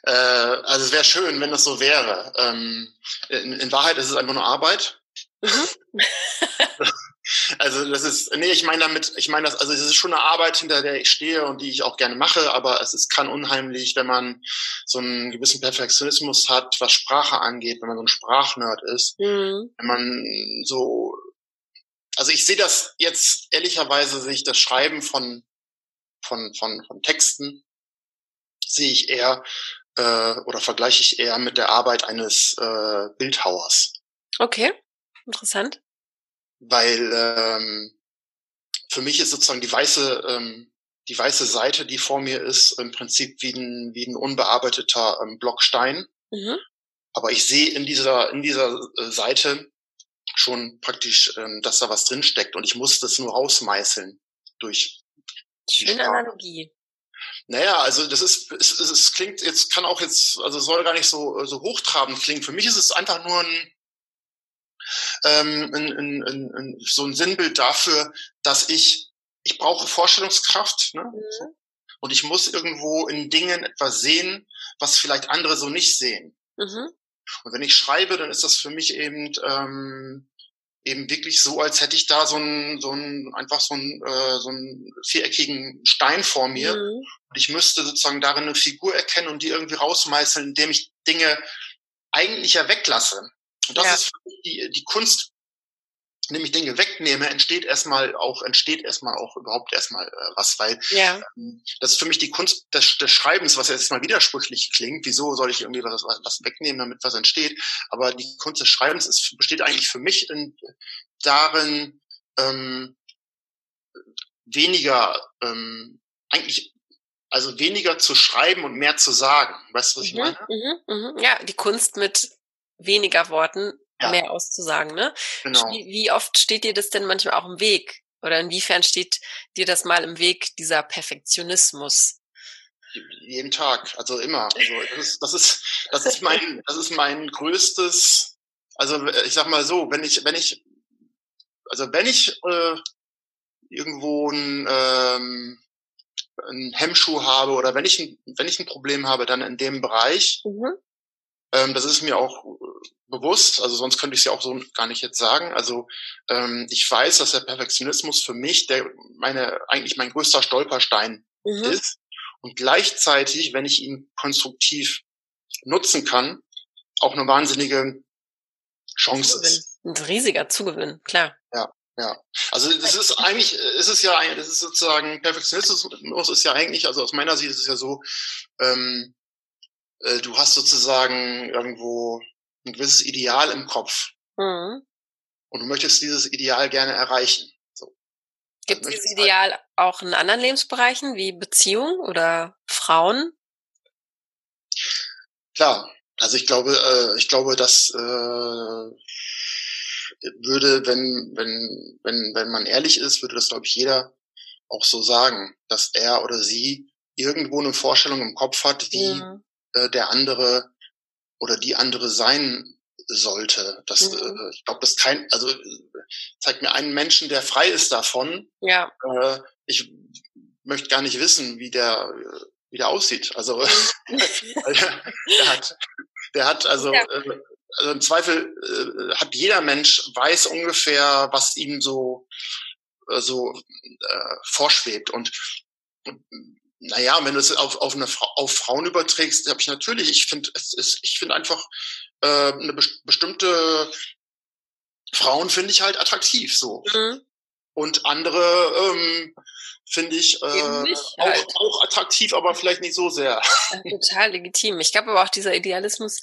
Äh, also es wäre schön, wenn das so wäre. Ähm, in, in Wahrheit ist es einfach nur Arbeit. Also das ist, nee, ich meine damit, ich meine das, also es ist schon eine Arbeit, hinter der ich stehe und die ich auch gerne mache, aber es ist, kann unheimlich, wenn man so einen gewissen Perfektionismus hat, was Sprache angeht, wenn man so ein Sprachnerd ist, mhm. wenn man so, also ich sehe das jetzt, ehrlicherweise sehe ich das Schreiben von, von, von, von Texten, sehe ich eher, äh, oder vergleiche ich eher mit der Arbeit eines äh, Bildhauers. Okay, interessant weil ähm, für mich ist sozusagen die weiße ähm, die weiße Seite, die vor mir ist, im Prinzip wie ein, wie ein unbearbeiteter ähm, Block Stein. Mhm. Aber ich sehe in dieser, in dieser äh, Seite schon praktisch, ähm, dass da was drinsteckt und ich muss das nur rausmeißeln durch. Schöne Analogie. Naja, also das ist, es, es, es klingt jetzt, kann auch jetzt, also soll gar nicht so, so hochtrabend klingen. Für mich ist es einfach nur ein, ähm, ein, ein, ein, so ein Sinnbild dafür, dass ich, ich brauche Vorstellungskraft ne? Mhm. und ich muss irgendwo in Dingen etwas sehen, was vielleicht andere so nicht sehen. Mhm. Und wenn ich schreibe, dann ist das für mich eben ähm, eben wirklich so, als hätte ich da so ein, so ein einfach so ein, äh, so einen viereckigen Stein vor mir mhm. und ich müsste sozusagen darin eine Figur erkennen und die irgendwie rausmeißeln, indem ich Dinge eigentlich ja weglasse. Und das ja. ist für mich die, die Kunst, nämlich Dinge wegnehme, entsteht erstmal auch, entsteht erstmal auch überhaupt erstmal äh, was, weil ja. ähm, das ist für mich die Kunst des, des Schreibens, was jetzt mal widersprüchlich klingt. Wieso soll ich irgendwie was, was wegnehmen, damit was entsteht? Aber die Kunst des Schreibens ist, besteht eigentlich für mich in, darin, ähm, weniger, ähm, eigentlich also weniger zu schreiben und mehr zu sagen. Weißt du, was ich mhm, meine? Mhm, mhm. Ja, die Kunst mit weniger Worten ja. mehr auszusagen. Ne? Genau. Wie, oft steht dir das denn manchmal auch im Weg? Oder inwiefern steht dir das mal im Weg, dieser Perfektionismus? Jeden Tag, also immer. Also das ist, das ist, das ist mein, das ist mein größtes, also ich sag mal so, wenn ich, wenn ich, also wenn ich äh, irgendwo ein, ähm, ein Hemmschuh habe oder wenn ich ein, wenn ich ein Problem habe, dann in dem Bereich, mhm Ähm, das ist mir auch äh, bewusst, also sonst könnte ich es ja auch so gar nicht jetzt sagen. Also ähm, ich weiß, dass der Perfektionismus für mich der meine eigentlich mein größter Stolperstein mhm. ist. Und gleichzeitig, wenn ich ihn konstruktiv nutzen kann, auch eine wahnsinnige Chance Zugewinn. ist. Ein riesiger Zugewinn, klar. Ja, ja. Also das ist eigentlich, ist es ja, das ist sozusagen, Perfektionismus ist ja eigentlich, also aus meiner Sicht ist es ja so, ähm, äh, du hast sozusagen irgendwo ein gewisses Ideal im Kopf. Mhm. Und du möchtest dieses Ideal gerne erreichen. So. Gibt es dieses Ideal halt auch in anderen Lebensbereichen wie Beziehung oder Frauen? Klar, also ich glaube, äh, ich glaube, dass äh, würde, wenn, wenn, wenn, wenn man ehrlich ist, würde das, glaube ich, jeder auch so sagen, dass er oder sie irgendwo eine Vorstellung im Kopf hat, wie mhm. Äh, der andere oder die andere sein sollte. Das, mhm. äh, ich glaube, das kein, also zeigt mir einen Menschen, der frei ist davon. Ja. Äh, ich möchte gar nicht wissen, wie der wie der aussieht. Also mhm. der hat, der hat also, ja. äh, also im Zweifel äh, hat jeder Mensch weiß ungefähr, was ihm so äh, so äh, vorschwebt und naja, wenn du es auf, auf, eine, auf Frauen überträgst, habe ich natürlich, ich finde, es ist, ich finde einfach äh, eine be bestimmte Frauen finde ich halt attraktiv so. Mhm. Und andere ähm, finde ich äh, auch, halt. auch attraktiv, aber vielleicht nicht so sehr. Ja, total legitim. Ich glaube aber auch dieser Idealismus,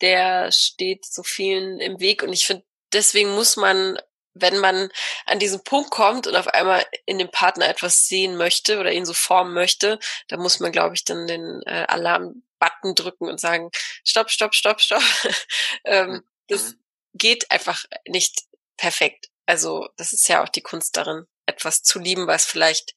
der steht so vielen im Weg und ich finde, deswegen muss man wenn man an diesen Punkt kommt und auf einmal in dem Partner etwas sehen möchte oder ihn so formen möchte, dann muss man, glaube ich, dann den äh, Alarm-Button drücken und sagen, stopp, stopp, stopp, stopp. ähm, mhm. Das geht einfach nicht perfekt. Also das ist ja auch die Kunst darin, etwas zu lieben, was vielleicht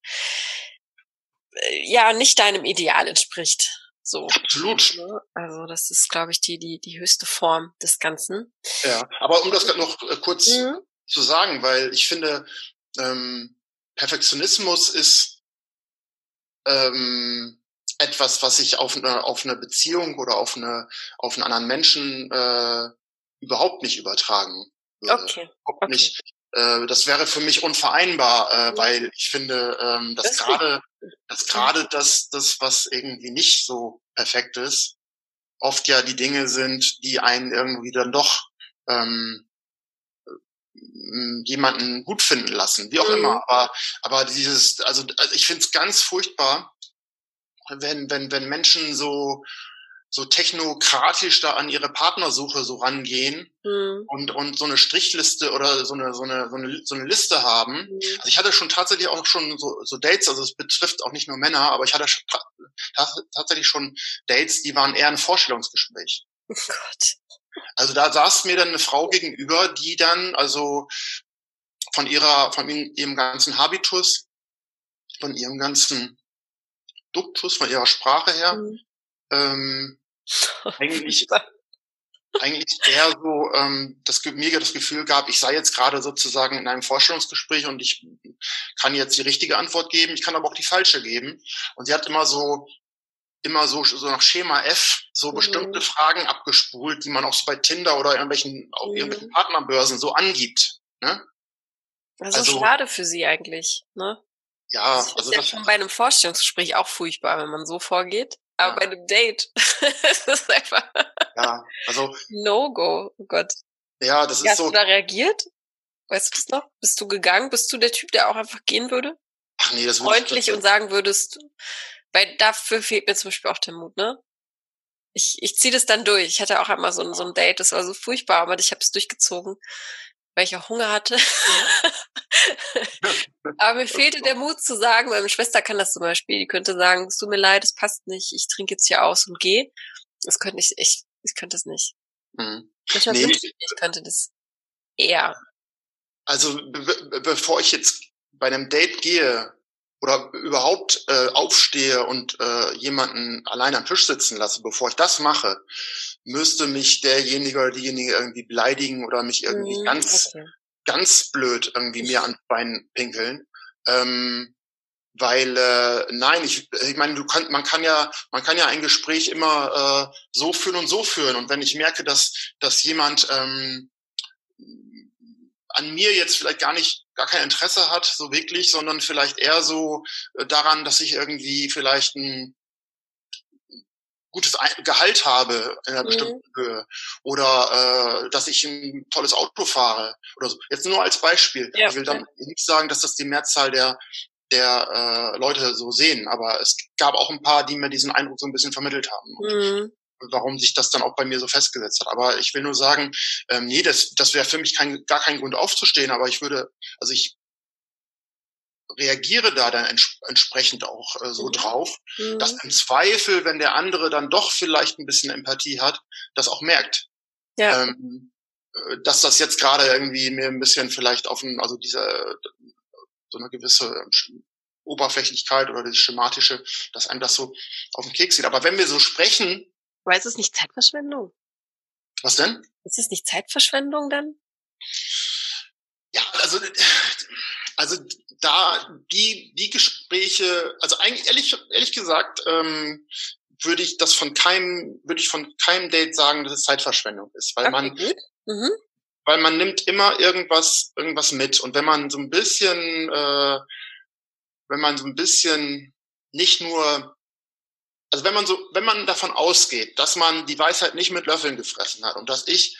äh, ja nicht deinem Ideal entspricht. So. Absolut. Ne? Also das ist, glaube ich, die, die, die höchste Form des Ganzen. Ja, aber um das noch äh, kurz mhm zu sagen, weil ich finde, ähm, Perfektionismus ist ähm, etwas, was ich auf eine, auf eine Beziehung oder auf eine auf einen anderen Menschen äh, überhaupt nicht übertragen würde. Okay. okay. Nicht, äh, das wäre für mich unvereinbar, äh, weil ich finde, ähm, dass gerade dass gerade das das was irgendwie nicht so perfekt ist, oft ja die Dinge sind, die einen irgendwie dann doch ähm, jemanden gut finden lassen, wie auch mhm. immer. Aber, aber dieses, also, also ich finde es ganz furchtbar, wenn, wenn, wenn Menschen so, so technokratisch da an ihre Partnersuche so rangehen mhm. und, und so eine Strichliste oder so eine, so eine, so eine, so eine Liste haben. Mhm. Also ich hatte schon tatsächlich auch schon so, so Dates, also es betrifft auch nicht nur Männer, aber ich hatte tatsächlich schon Dates, die waren eher ein Vorstellungsgespräch. Oh Gott. Also da saß mir dann eine Frau gegenüber, die dann also von ihrer, von ihrem ganzen Habitus, von ihrem ganzen Duktus, von ihrer Sprache her, mhm. ähm, eigentlich, eigentlich eher so ähm, das, mir das Gefühl gab, ich sei jetzt gerade sozusagen in einem Vorstellungsgespräch und ich kann jetzt die richtige Antwort geben, ich kann aber auch die falsche geben. Und sie hat immer so immer so, so nach Schema F so mhm. bestimmte Fragen abgespult, die man auch so bei Tinder oder irgendwelchen, auf mhm. irgendwelchen Partnerbörsen so angibt. Ne? Also, also schade für sie eigentlich, ne? Ja, das also ist ja schon bei einem Vorstellungsgespräch auch furchtbar, wenn man so vorgeht. Aber ja. bei einem Date das ist einfach ja, also No-Go, oh Gott. Ja, das Wie ist hast so. Hast du da reagiert? Weißt du das noch? Bist du gegangen? Bist du der Typ, der auch einfach gehen würde? Ach nee, das Freundlich ich, das, und sagen würdest, weil dafür fehlt mir zum Beispiel auch der Mut, ne? Ich, ich ziehe das dann durch. Ich hatte auch einmal so ein, so ein Date, das war so furchtbar, aber ich habe es durchgezogen, weil ich auch Hunger hatte. aber mir fehlte der Mut zu sagen, meine Schwester kann das zum Beispiel, die könnte sagen, es tut mir leid, es passt nicht, ich trinke jetzt hier aus und gehe. Das könnte ich, ich, ich könnte es nicht. Mhm. Manchmal nee. wünsche ich, ich könnte das eher. Also be bevor ich jetzt bei einem Date gehe, oder überhaupt äh, aufstehe und äh, jemanden allein am Tisch sitzen lasse, bevor ich das mache, müsste mich derjenige oder diejenige irgendwie beleidigen oder mich irgendwie mhm, ganz, okay. ganz blöd irgendwie mir ans Bein pinkeln. Ähm, weil äh, nein, ich, ich meine, du kann, man kann ja, man kann ja ein Gespräch immer äh, so führen und so führen. Und wenn ich merke, dass dass jemand ähm, an mir jetzt vielleicht gar nicht gar kein Interesse hat, so wirklich, sondern vielleicht eher so äh, daran, dass ich irgendwie vielleicht ein gutes Gehalt habe in einer mhm. bestimmten Höhe oder äh, dass ich ein tolles Auto fahre oder so. Jetzt nur als Beispiel. Ja. Ich will dann nicht sagen, dass das die Mehrzahl der der äh, Leute so sehen, aber es gab auch ein paar, die mir diesen Eindruck so ein bisschen vermittelt haben. Mhm. Warum sich das dann auch bei mir so festgesetzt hat. Aber ich will nur sagen, ähm, nee, das, das wäre für mich kein, gar kein Grund aufzustehen, aber ich würde, also ich reagiere da dann ents entsprechend auch äh, so mhm. drauf, mhm. dass im Zweifel, wenn der andere dann doch vielleicht ein bisschen Empathie hat, das auch merkt. Ja. Ähm, äh, dass das jetzt gerade irgendwie mir ein bisschen vielleicht auf ein, also diese so eine gewisse Oberflächlichkeit oder das Schematische, dass einem das so auf den Keks geht. Aber wenn wir so sprechen. Aber ist es nicht Zeitverschwendung? Was denn? Ist es nicht Zeitverschwendung dann? Ja, also, also da die, die Gespräche, also eigentlich ehrlich, ehrlich gesagt, ähm, würde ich das von keinem, würde ich von keinem Date sagen, dass es Zeitverschwendung ist, weil okay, man, mhm. weil man nimmt immer irgendwas, irgendwas mit und wenn man so ein bisschen, äh, wenn man so ein bisschen nicht nur, also wenn man so, wenn man davon ausgeht, dass man die Weisheit nicht mit Löffeln gefressen hat und dass ich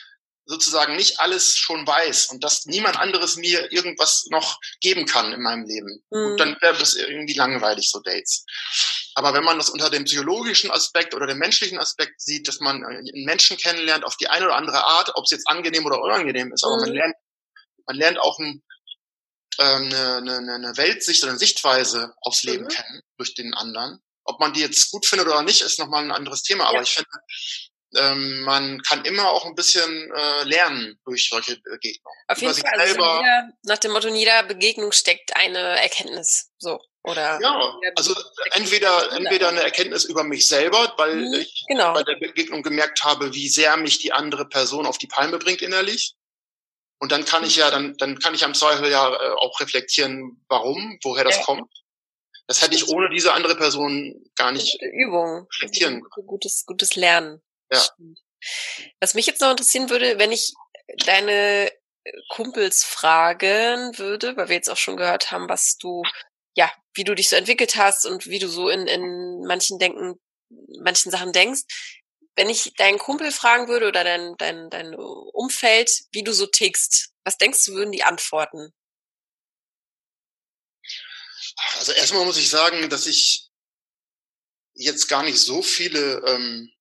sozusagen nicht alles schon weiß und dass niemand anderes mir irgendwas noch geben kann in meinem Leben. Mhm. Und dann wäre das irgendwie langweilig, so Dates. Aber wenn man das unter dem psychologischen Aspekt oder dem menschlichen Aspekt sieht, dass man einen Menschen kennenlernt auf die eine oder andere Art, ob es jetzt angenehm oder unangenehm ist, aber man mhm. lernt, man lernt auch ein, äh, eine, eine, eine Weltsicht oder eine Sichtweise aufs Leben mhm. kennen durch den anderen. Ob man die jetzt gut findet oder nicht, ist nochmal ein anderes Thema. Aber ja. ich finde, ähm, man kann immer auch ein bisschen äh, lernen durch solche Begegnungen. Auf jeden Fall. Also jeder, nach dem Motto, in jeder Begegnung steckt eine Erkenntnis. So. Oder ja, also entweder, entweder eine Erkenntnis über mich selber, weil mhm, ich genau. bei der Begegnung gemerkt habe, wie sehr mich die andere Person auf die Palme bringt innerlich. Und dann kann ich ja, dann, dann kann ich am Zweifel ja äh, auch reflektieren, warum, woher das ja. kommt. Das hätte ich ohne diese andere Person gar nicht Übung. reflektieren können. Gutes, gutes Lernen. Ja. Was mich jetzt noch interessieren würde, wenn ich deine Kumpels fragen würde, weil wir jetzt auch schon gehört haben, was du, ja, wie du dich so entwickelt hast und wie du so in, in manchen Denken, manchen Sachen denkst. Wenn ich deinen Kumpel fragen würde oder dein, dein, dein Umfeld, wie du so tickst, was denkst du, würden die antworten? Also erstmal muss ich sagen, dass ich jetzt gar nicht so viele ähm,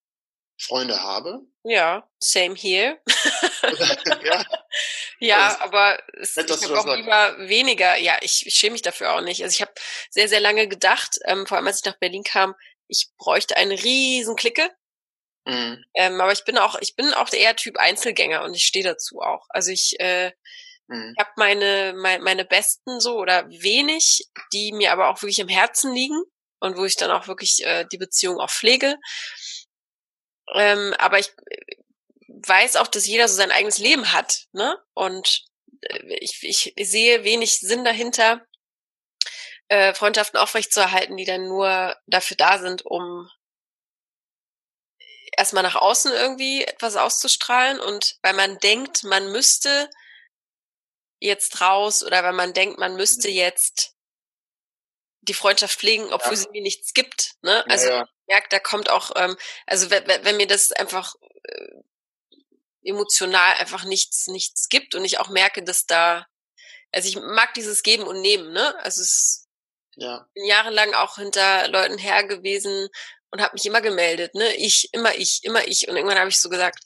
Freunde habe. Ja, same here. ja, ja aber es, nett, ich habe auch sagst. lieber weniger. Ja, ich, ich schäme mich dafür auch nicht. Also ich habe sehr, sehr lange gedacht, ähm, vor allem als ich nach Berlin kam, ich bräuchte eine riesen Clique. Mhm. Ähm, aber ich bin auch, ich bin auch eher Typ Einzelgänger und ich stehe dazu auch. Also ich äh, mhm. habe meine, meine, meine Besten so oder wenig, die mir aber auch wirklich im Herzen liegen und wo ich dann auch wirklich äh, die Beziehung auch pflege. Ähm, aber ich äh, weiß auch, dass jeder so sein eigenes Leben hat, ne? Und äh, ich, ich sehe wenig Sinn dahinter, äh, Freundschaften aufrechtzuerhalten, die dann nur dafür da sind, um erstmal nach außen irgendwie etwas auszustrahlen und weil man denkt, man müsste jetzt raus oder weil man denkt, man müsste jetzt die Freundschaft pflegen, obwohl ja. sie mir nichts gibt. Ne? Also ja, ja merke, da kommt auch, ähm, also wenn, wenn mir das einfach äh, emotional einfach nichts, nichts gibt und ich auch merke, dass da, also ich mag dieses Geben und Nehmen, ne? Also es ja. bin jahrelang auch hinter Leuten her gewesen und habe mich immer gemeldet, ne? Ich, immer ich, immer ich. Und irgendwann habe ich so gesagt,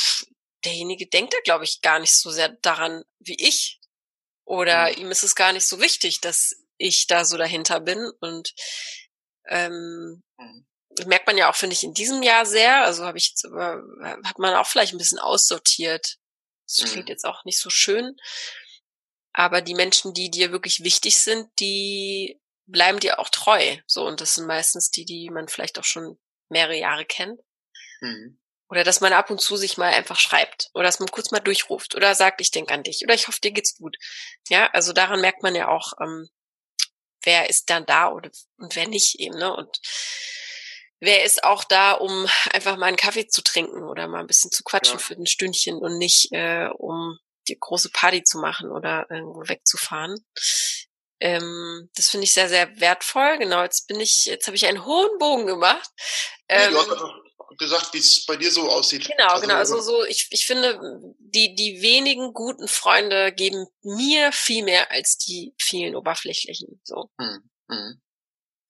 pff, derjenige denkt da, glaube ich, gar nicht so sehr daran wie ich. Oder mhm. ihm ist es gar nicht so wichtig, dass ich da so dahinter bin. Und ähm, mhm merkt man ja auch, finde ich, in diesem Jahr sehr. Also habe ich jetzt aber, hat man auch vielleicht ein bisschen aussortiert. Das mhm. klingt jetzt auch nicht so schön. Aber die Menschen, die dir wirklich wichtig sind, die bleiben dir auch treu. So, und das sind meistens die, die man vielleicht auch schon mehrere Jahre kennt. Mhm. Oder dass man ab und zu sich mal einfach schreibt. Oder dass man kurz mal durchruft. Oder sagt, ich denke an dich. Oder ich hoffe, dir geht's gut. Ja, also daran merkt man ja auch, ähm, wer ist dann da oder, und wer nicht eben, ne? Und wer ist auch da, um einfach mal einen Kaffee zu trinken oder mal ein bisschen zu quatschen ja. für ein Stündchen und nicht, äh, um die große Party zu machen oder irgendwo wegzufahren. Ähm, das finde ich sehr, sehr wertvoll. Genau, jetzt bin ich, jetzt habe ich einen hohen Bogen gemacht. Ähm, ähm, gesagt, wie es bei dir so aussieht. Genau, also, genau. Also so, ich, ich finde, die, die wenigen guten Freunde geben mir viel mehr als die vielen oberflächlichen. So. Hm, hm.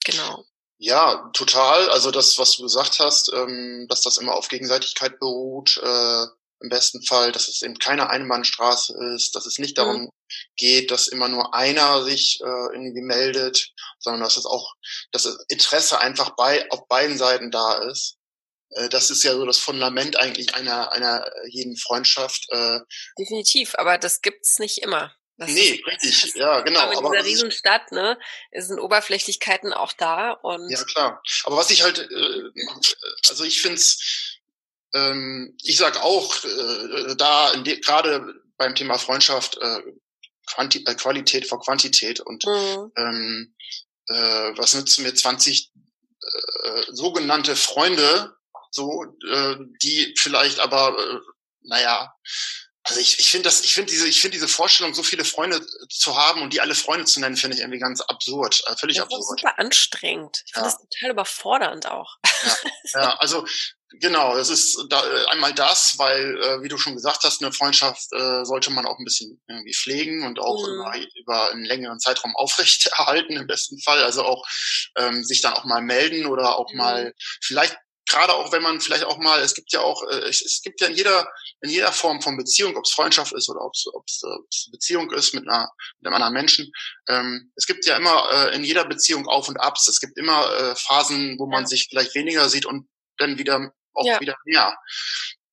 Genau. Ja, total. Also das, was du gesagt hast, ähm, dass das immer auf Gegenseitigkeit beruht, äh, im besten Fall, dass es eben keine Einbahnstraße ist, dass es nicht darum mhm. geht, dass immer nur einer sich äh, irgendwie meldet, sondern dass es auch, dass das Interesse einfach bei auf beiden Seiten da ist. Äh, das ist ja so das Fundament eigentlich einer einer jeden Freundschaft. Äh, Definitiv, aber das gibt's nicht immer. Das nee, ist, richtig, ja, genau. Aber in dieser Riesenstadt, ne, sind Oberflächlichkeiten auch da und. Ja, klar. Aber was ich halt, äh, also ich find's ähm, ich sag auch, äh, da gerade beim Thema Freundschaft äh, Quanti äh, Qualität vor Quantität und mhm. ähm, äh, was nützen mir 20 äh, sogenannte Freunde, so äh, die vielleicht aber, äh, naja, also ich, ich finde das, ich finde diese, ich finde diese Vorstellung, so viele Freunde zu haben und die alle Freunde zu nennen, finde ich irgendwie ganz absurd, äh, völlig das absurd. Das ist super anstrengend. Ich finde ja. das total überfordernd auch. Ja, ja also Genau, es ist da, äh, einmal das, weil, äh, wie du schon gesagt hast, eine Freundschaft äh, sollte man auch ein bisschen irgendwie pflegen und auch mhm. über, über einen längeren Zeitraum aufrechterhalten im besten Fall. Also auch ähm, sich dann auch mal melden oder auch mhm. mal vielleicht gerade auch wenn man vielleicht auch mal, es gibt ja auch, äh, es, es gibt ja in jeder in jeder Form von Beziehung, ob es Freundschaft ist oder ob es Beziehung ist mit einer mit einem anderen Menschen, ähm, es gibt ja immer äh, in jeder Beziehung Auf und Abs. Es gibt immer äh, Phasen, wo man ja. sich vielleicht weniger sieht und dann wieder auch ja. wieder mehr.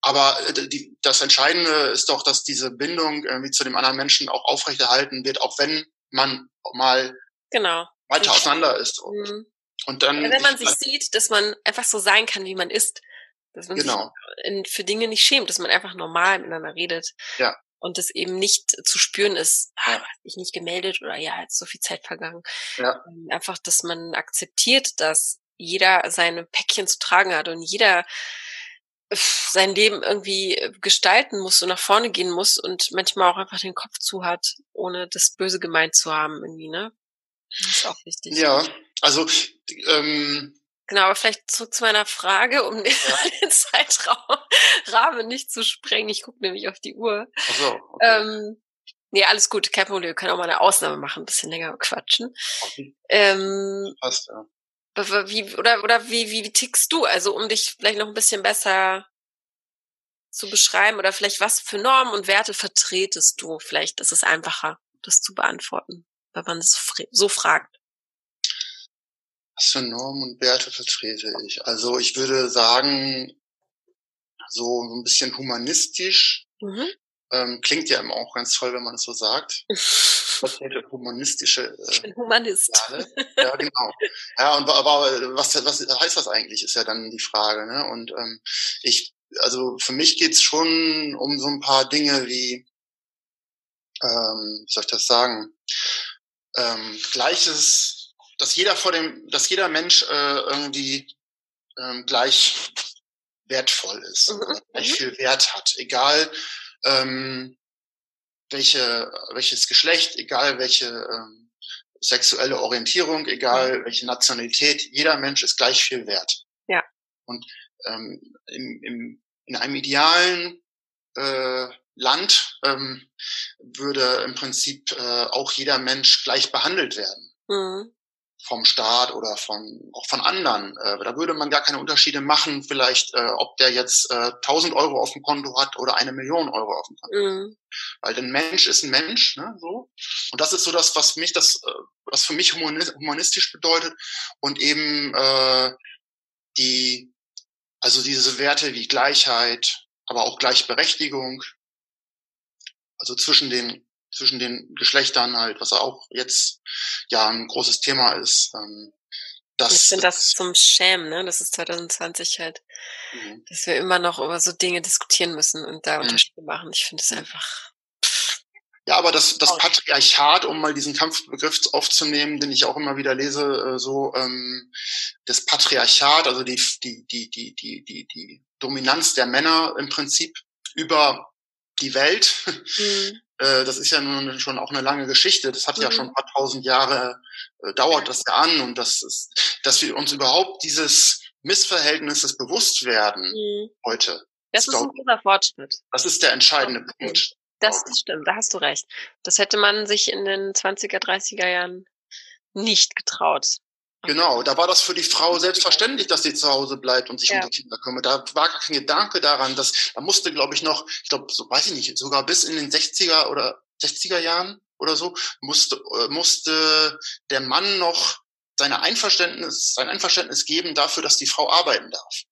Aber äh, die, das Entscheidende ist doch, dass diese Bindung irgendwie zu dem anderen Menschen auch aufrechterhalten wird, auch wenn man mal genau. weiter auseinander ist. Mhm. Und dann, ja, wenn man sich sieht, dass man einfach so sein kann, wie man ist, dass man genau. sich in, für Dinge nicht schämt, dass man einfach normal miteinander redet. Ja. Und das eben nicht zu spüren ist, ah, hat ich nicht gemeldet oder ja, jetzt so viel Zeit vergangen. Ja. Ähm, einfach, dass man akzeptiert, dass jeder seine Päckchen zu tragen hat und jeder sein Leben irgendwie äh, gestalten muss und nach vorne gehen muss und manchmal auch einfach den Kopf zu hat, ohne das Böse gemeint zu haben, irgendwie, ne? Das ist auch wichtig. Ja, also ähm, Genau, aber vielleicht zurück zu meiner Frage, um den, ja. den Zeitrahmen nicht zu sprengen. Ich gucke nämlich auf die Uhr. Ach so, okay. ähm, nee, alles gut, kein Problem. Wir können auch mal eine Ausnahme machen, ein bisschen länger quatschen. Okay. Ähm, Passt, ja. Wie, oder oder wie, wie, wie tickst du? Also um dich vielleicht noch ein bisschen besser zu beschreiben oder vielleicht was für Normen und Werte vertretest du? Vielleicht ist es einfacher, das zu beantworten, wenn man es so fragt. Was für Normen und Werte vertrete ich? Also ich würde sagen, so ein bisschen humanistisch. Mhm. Ähm, klingt ja immer auch ganz toll, wenn man es so sagt. vertrete humanistische. Äh, ich bin Humanist. Jahre. Ja, genau. Ja, und aber was, was heißt das eigentlich, ist ja dann die Frage. Ne? Und ähm, ich, also für mich geht's schon um so ein paar Dinge wie, ähm, wie soll ich das sagen, ähm, gleiches, dass jeder vor dem, dass jeder Mensch äh, irgendwie ähm, gleich wertvoll ist, mhm. gleich mhm. viel Wert hat, egal ähm, welche, welches Geschlecht, egal welche ähm, sexuelle Orientierung, egal mhm. welche Nationalität, jeder Mensch ist gleich viel wert. Ja. Und ähm, im, im, in einem idealen äh, Land ähm, würde im Prinzip äh, auch jeder Mensch gleich behandelt werden. Mhm vom Staat oder von auch von anderen. Äh, da würde man gar keine Unterschiede machen, vielleicht äh, ob der jetzt äh, 1000 Euro auf dem Konto hat oder eine Million Euro auf dem Konto. Mhm. Weil ein Mensch ist ein Mensch, ne, so. Und das ist so das, was mich das, äh, was für mich humanistisch bedeutet und eben äh, die, also diese Werte wie Gleichheit, aber auch Gleichberechtigung, also zwischen den zwischen den Geschlechtern halt, was auch jetzt ja ein großes Thema ist. Ähm, das ich finde das zum Schämen, ne? Das ist 2020 halt, mhm. dass wir immer noch über so Dinge diskutieren müssen und da mhm. Unterschiede machen. Ich finde es mhm. einfach. Ja, aber das, das Patriarchat, um mal diesen Kampfbegriff aufzunehmen, den ich auch immer wieder lese, äh, so ähm, das Patriarchat, also die, die, die, die, die, die, die Dominanz der Männer im Prinzip über die Welt, mhm. äh, das ist ja nun schon auch eine lange Geschichte. Das hat mhm. ja schon ein paar tausend Jahre äh, dauert das ja an und das ist, dass wir uns überhaupt dieses Missverhältnisses bewusst werden mhm. heute. Das, das ist ein großer Fortschritt. Das ist der entscheidende Punkt. Das, das stimmt, da hast du recht. Das hätte man sich in den 20er, 30er Jahren nicht getraut. Genau, da war das für die Frau selbstverständlich, dass sie zu Hause bleibt und sich ja. um die Kinder kümmert. Da war gar kein Gedanke daran, dass da musste, glaube ich, noch, ich glaube, so weiß ich nicht, sogar bis in den 60er oder 60er Jahren oder so musste äh, musste der Mann noch seine Einverständnis, sein Einverständnis geben dafür, dass die Frau arbeiten darf.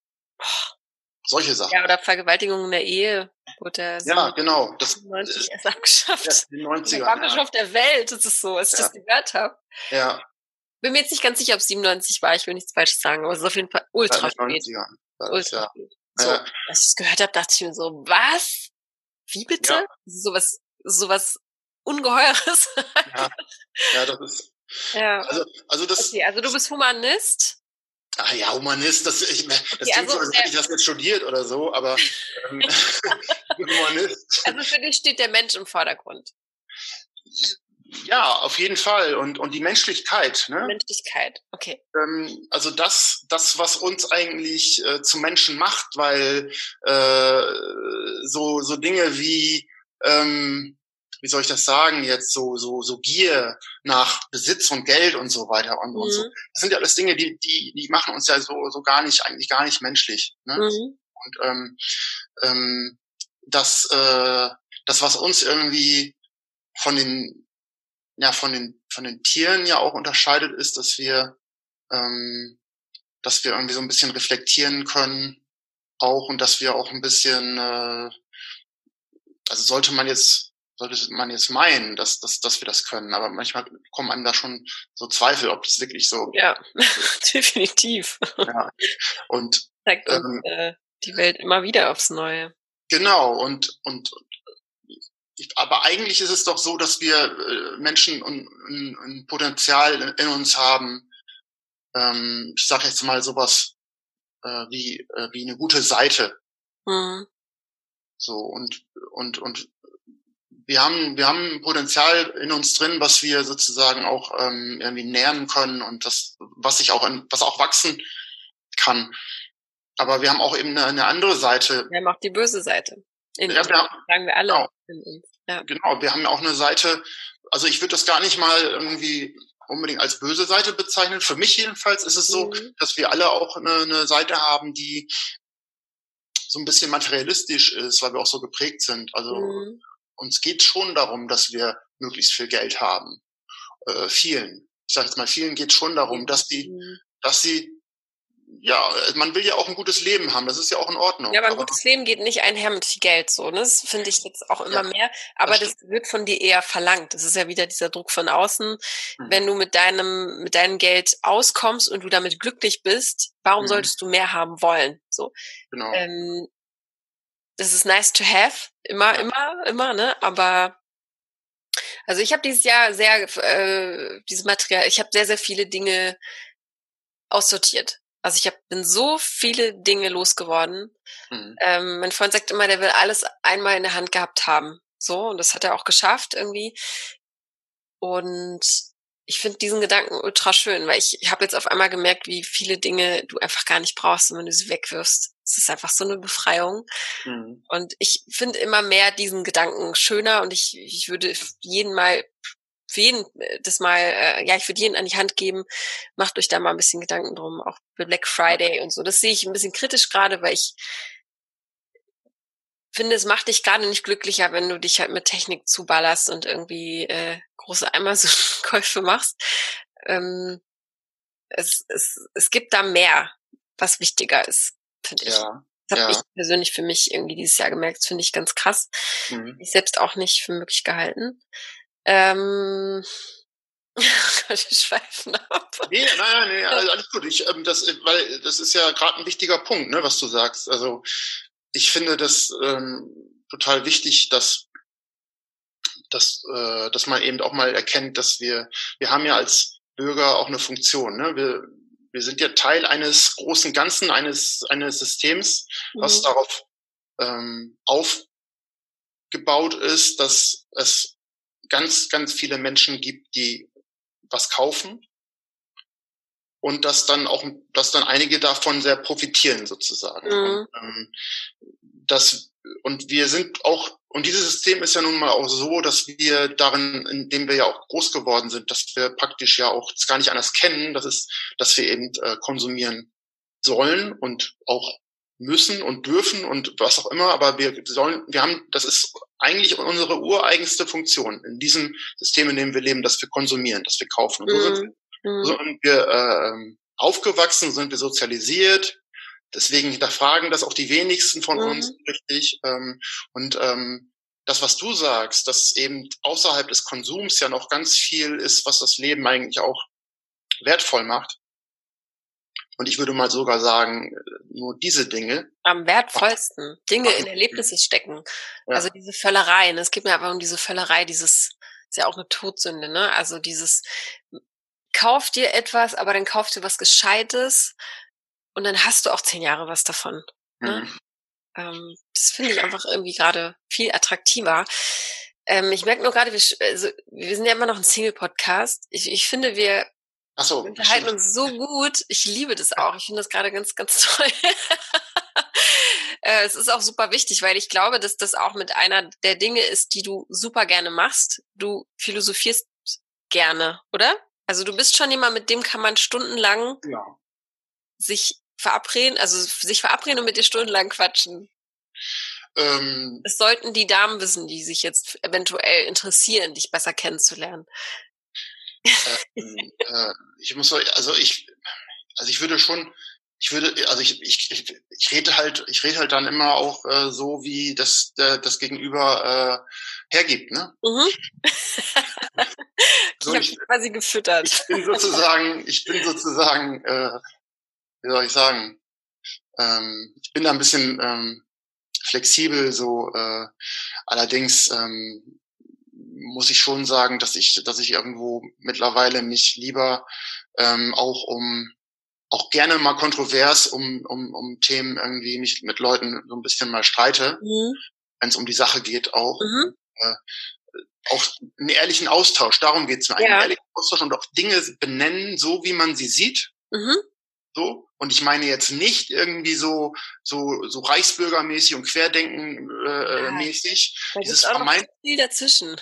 Solche Sachen. Ja, oder Vergewaltigung in der Ehe wurde ja, genau. Das 90 erst abgeschafft. Ja, die 90er. Ja. auf der Welt, das ist so, als ich ja. das gehört habe. Ja. Bin mir jetzt nicht ganz sicher, ob es 97 war, ich will nichts falsch sagen, aber es ist auf jeden Fall ultra spät. Ultra ja. So, ja. als ich es gehört habe, dachte ich mir so, was? Wie bitte? Ja. Sowas, sowas Ungeheures. ja. ja, das ist. Ja. Also, also das. Okay, also du bist Humanist. Ah ja, Humanist, das, ich, das okay, klingt also, so, als hätte ich das jetzt studiert oder so, aber ähm, Humanist. Also für dich steht der Mensch im Vordergrund. Ja, auf jeden Fall. Und, und die Menschlichkeit. Ne? Menschlichkeit, okay. Ähm, also das, das, was uns eigentlich äh, zu Menschen macht, weil äh, so, so Dinge wie ähm, wie soll ich das sagen, jetzt so, so, so Gier nach Besitz und Geld und so weiter und, mhm. und so. Mhm. Das sind ja alles Dinge, die, die, die machen uns ja so, so gar nicht, eigentlich gar nicht menschlich. Ne? Mhm. Und ähm, ähm, das, äh, das, was uns irgendwie von den, ja, von den, von den Tieren ja auch unterscheidet, ist, dass wir, ähm, dass wir irgendwie so ein bisschen reflektieren können, auch und dass wir auch ein bisschen, äh, also sollte man jetzt sollte man jetzt meinen, dass, dass, dass wir das können. Aber manchmal kommen einem da schon so Zweifel, ob das wirklich so. Ja, definitiv. Ja. Und zeigt uns ähm, äh, die Welt immer wieder aufs Neue. Genau. Und und aber eigentlich ist es doch so, dass wir äh, Menschen ein, ein, ein Potenzial in uns haben. Ähm, ich sage jetzt mal sowas äh, wie äh, wie eine gute Seite. Mhm. So und und und wir haben, wir haben Potenzial in uns drin, was wir sozusagen auch ähm, irgendwie nähren können und das, was sich auch, in, was auch wachsen kann. Aber wir haben auch eben eine, eine andere Seite. Wir haben auch die böse Seite. In ja, wir haben, sagen wir alle. Genau, ja. genau, wir haben auch eine Seite, also ich würde das gar nicht mal irgendwie unbedingt als böse Seite bezeichnen. Für mich jedenfalls ist es so, mhm. dass wir alle auch eine, eine Seite haben, die so ein bisschen materialistisch ist, weil wir auch so geprägt sind. Also mhm uns geht schon darum, dass wir möglichst viel Geld haben. Äh, vielen. Ich sage jetzt mal, vielen geht schon darum, dass die, mhm. dass sie ja, man will ja auch ein gutes Leben haben, das ist ja auch in Ordnung. Ja, aber ein aber gutes Leben geht nicht einher mit viel Geld, so, ne? Das finde ich jetzt auch immer ja, mehr. Aber das, das, wird von dir eher verlangt. Das ist ja wieder dieser Druck von außen. Mhm. Wenn du mit deinem, mit deinem Geld auskommst und du damit glücklich bist, warum mhm. solltest du mehr haben wollen? So. Genau. Ähm, das ist nice to have, immer, ja. immer, immer, ne? Aber also ich habe dieses Jahr sehr äh, dieses Material, ich habe sehr, sehr viele Dinge aussortiert. Also ich hab, bin so viele Dinge losgeworden. Mhm. Ähm, mein Freund sagt immer, der will alles einmal in der Hand gehabt haben. So, und das hat er auch geschafft irgendwie. Und ich finde diesen Gedanken ultra schön, weil ich, ich habe jetzt auf einmal gemerkt, wie viele Dinge du einfach gar nicht brauchst, wenn du sie wegwirfst. Es ist einfach so eine Befreiung. Mhm. Und ich finde immer mehr diesen Gedanken schöner und ich, ich würde jeden mal, für jeden äh, das mal, äh, ja, ich würde jeden an die Hand geben, macht euch da mal ein bisschen Gedanken drum, auch für Black Friday und so. Das sehe ich ein bisschen kritisch gerade, weil ich finde, es macht dich gerade nicht glücklicher, wenn du dich halt mit Technik zuballerst und irgendwie äh, große Amazon-Käufe machst. Ähm, es, es, es gibt da mehr, was wichtiger ist, finde ich. Ja, das habe ja. ich persönlich für mich irgendwie dieses Jahr gemerkt. Das finde ich ganz krass. Mhm. Ich selbst auch nicht für möglich gehalten. Ähm, ich schweifen ab. Nee, nein, nein, nee, alles gut. Ich, ähm, das, weil das ist ja gerade ein wichtiger Punkt, ne, was du sagst. Also ich finde das ähm, total wichtig, dass dass, äh, dass man eben auch mal erkennt, dass wir, wir haben ja als Bürger auch eine Funktion. Ne? Wir, wir sind ja Teil eines großen Ganzen, eines, eines Systems, was mhm. darauf ähm, aufgebaut ist, dass es ganz, ganz viele Menschen gibt, die was kaufen und dass dann auch, dass dann einige davon sehr profitieren sozusagen. Mhm. Und, ähm, das, und wir sind auch und dieses System ist ja nun mal auch so, dass wir darin, indem wir ja auch groß geworden sind, dass wir praktisch ja auch gar nicht anders kennen, das ist, dass wir eben äh, konsumieren sollen und auch müssen und dürfen und was auch immer, aber wir sollen, wir haben, das ist eigentlich unsere ureigenste Funktion in diesem System, in dem wir leben, dass wir konsumieren, dass wir kaufen. Und so sind, mhm. so sind wir äh, aufgewachsen, sind wir sozialisiert, Deswegen hinterfragen das auch die wenigsten von mhm. uns richtig. Ähm, und ähm, das, was du sagst, dass eben außerhalb des Konsums ja noch ganz viel ist, was das Leben eigentlich auch wertvoll macht. Und ich würde mal sogar sagen, nur diese Dinge. Am wertvollsten. Dinge in Erlebnisse stecken. Ja. Also diese Völlereien. Es geht mir aber um diese Völlerei, dieses, ist ja auch eine Todsünde, ne? Also dieses, kauf dir etwas, aber dann kauf dir was Gescheites, und dann hast du auch zehn Jahre was davon. Ne? Mhm. Ähm, das finde ich einfach irgendwie gerade viel attraktiver. Ähm, ich merke nur gerade, wir, also, wir sind ja immer noch ein Single-Podcast. Ich, ich finde, wir Ach so, unterhalten uns so gut. Ich liebe das auch. Ich finde das gerade ganz, ganz toll. äh, es ist auch super wichtig, weil ich glaube, dass das auch mit einer der Dinge ist, die du super gerne machst. Du philosophierst gerne, oder? Also du bist schon jemand, mit dem kann man stundenlang ja. sich verabreden, also sich verabreden und mit dir stundenlang quatschen? Ähm, es sollten die Damen wissen, die sich jetzt eventuell interessieren, dich besser kennenzulernen. Ähm, äh, ich muss, also ich, also ich würde schon, ich würde, also ich, ich, ich, ich rede halt, ich rede halt dann immer auch äh, so, wie das äh, das Gegenüber äh, hergibt, ne? Mhm. so, ich habe quasi gefüttert. Ich bin sozusagen, ich bin sozusagen äh, wie soll ich sagen, ähm, ich bin da ein bisschen ähm, flexibel, so äh, allerdings ähm, muss ich schon sagen, dass ich, dass ich irgendwo mittlerweile mich lieber ähm, auch um auch gerne mal kontrovers um, um, um Themen irgendwie mich mit Leuten so ein bisschen mal streite, mhm. wenn es um die Sache geht auch. Mhm. Äh, auch einen ehrlichen Austausch, darum geht's mir. Einen ehrlichen Austausch und auch Dinge benennen, so wie man sie sieht. Mhm. So. Und ich meine jetzt nicht irgendwie so, so, so Reichsbürgermäßig und Querdenken äh. Da Dieses auch vermeint, viel dazwischen.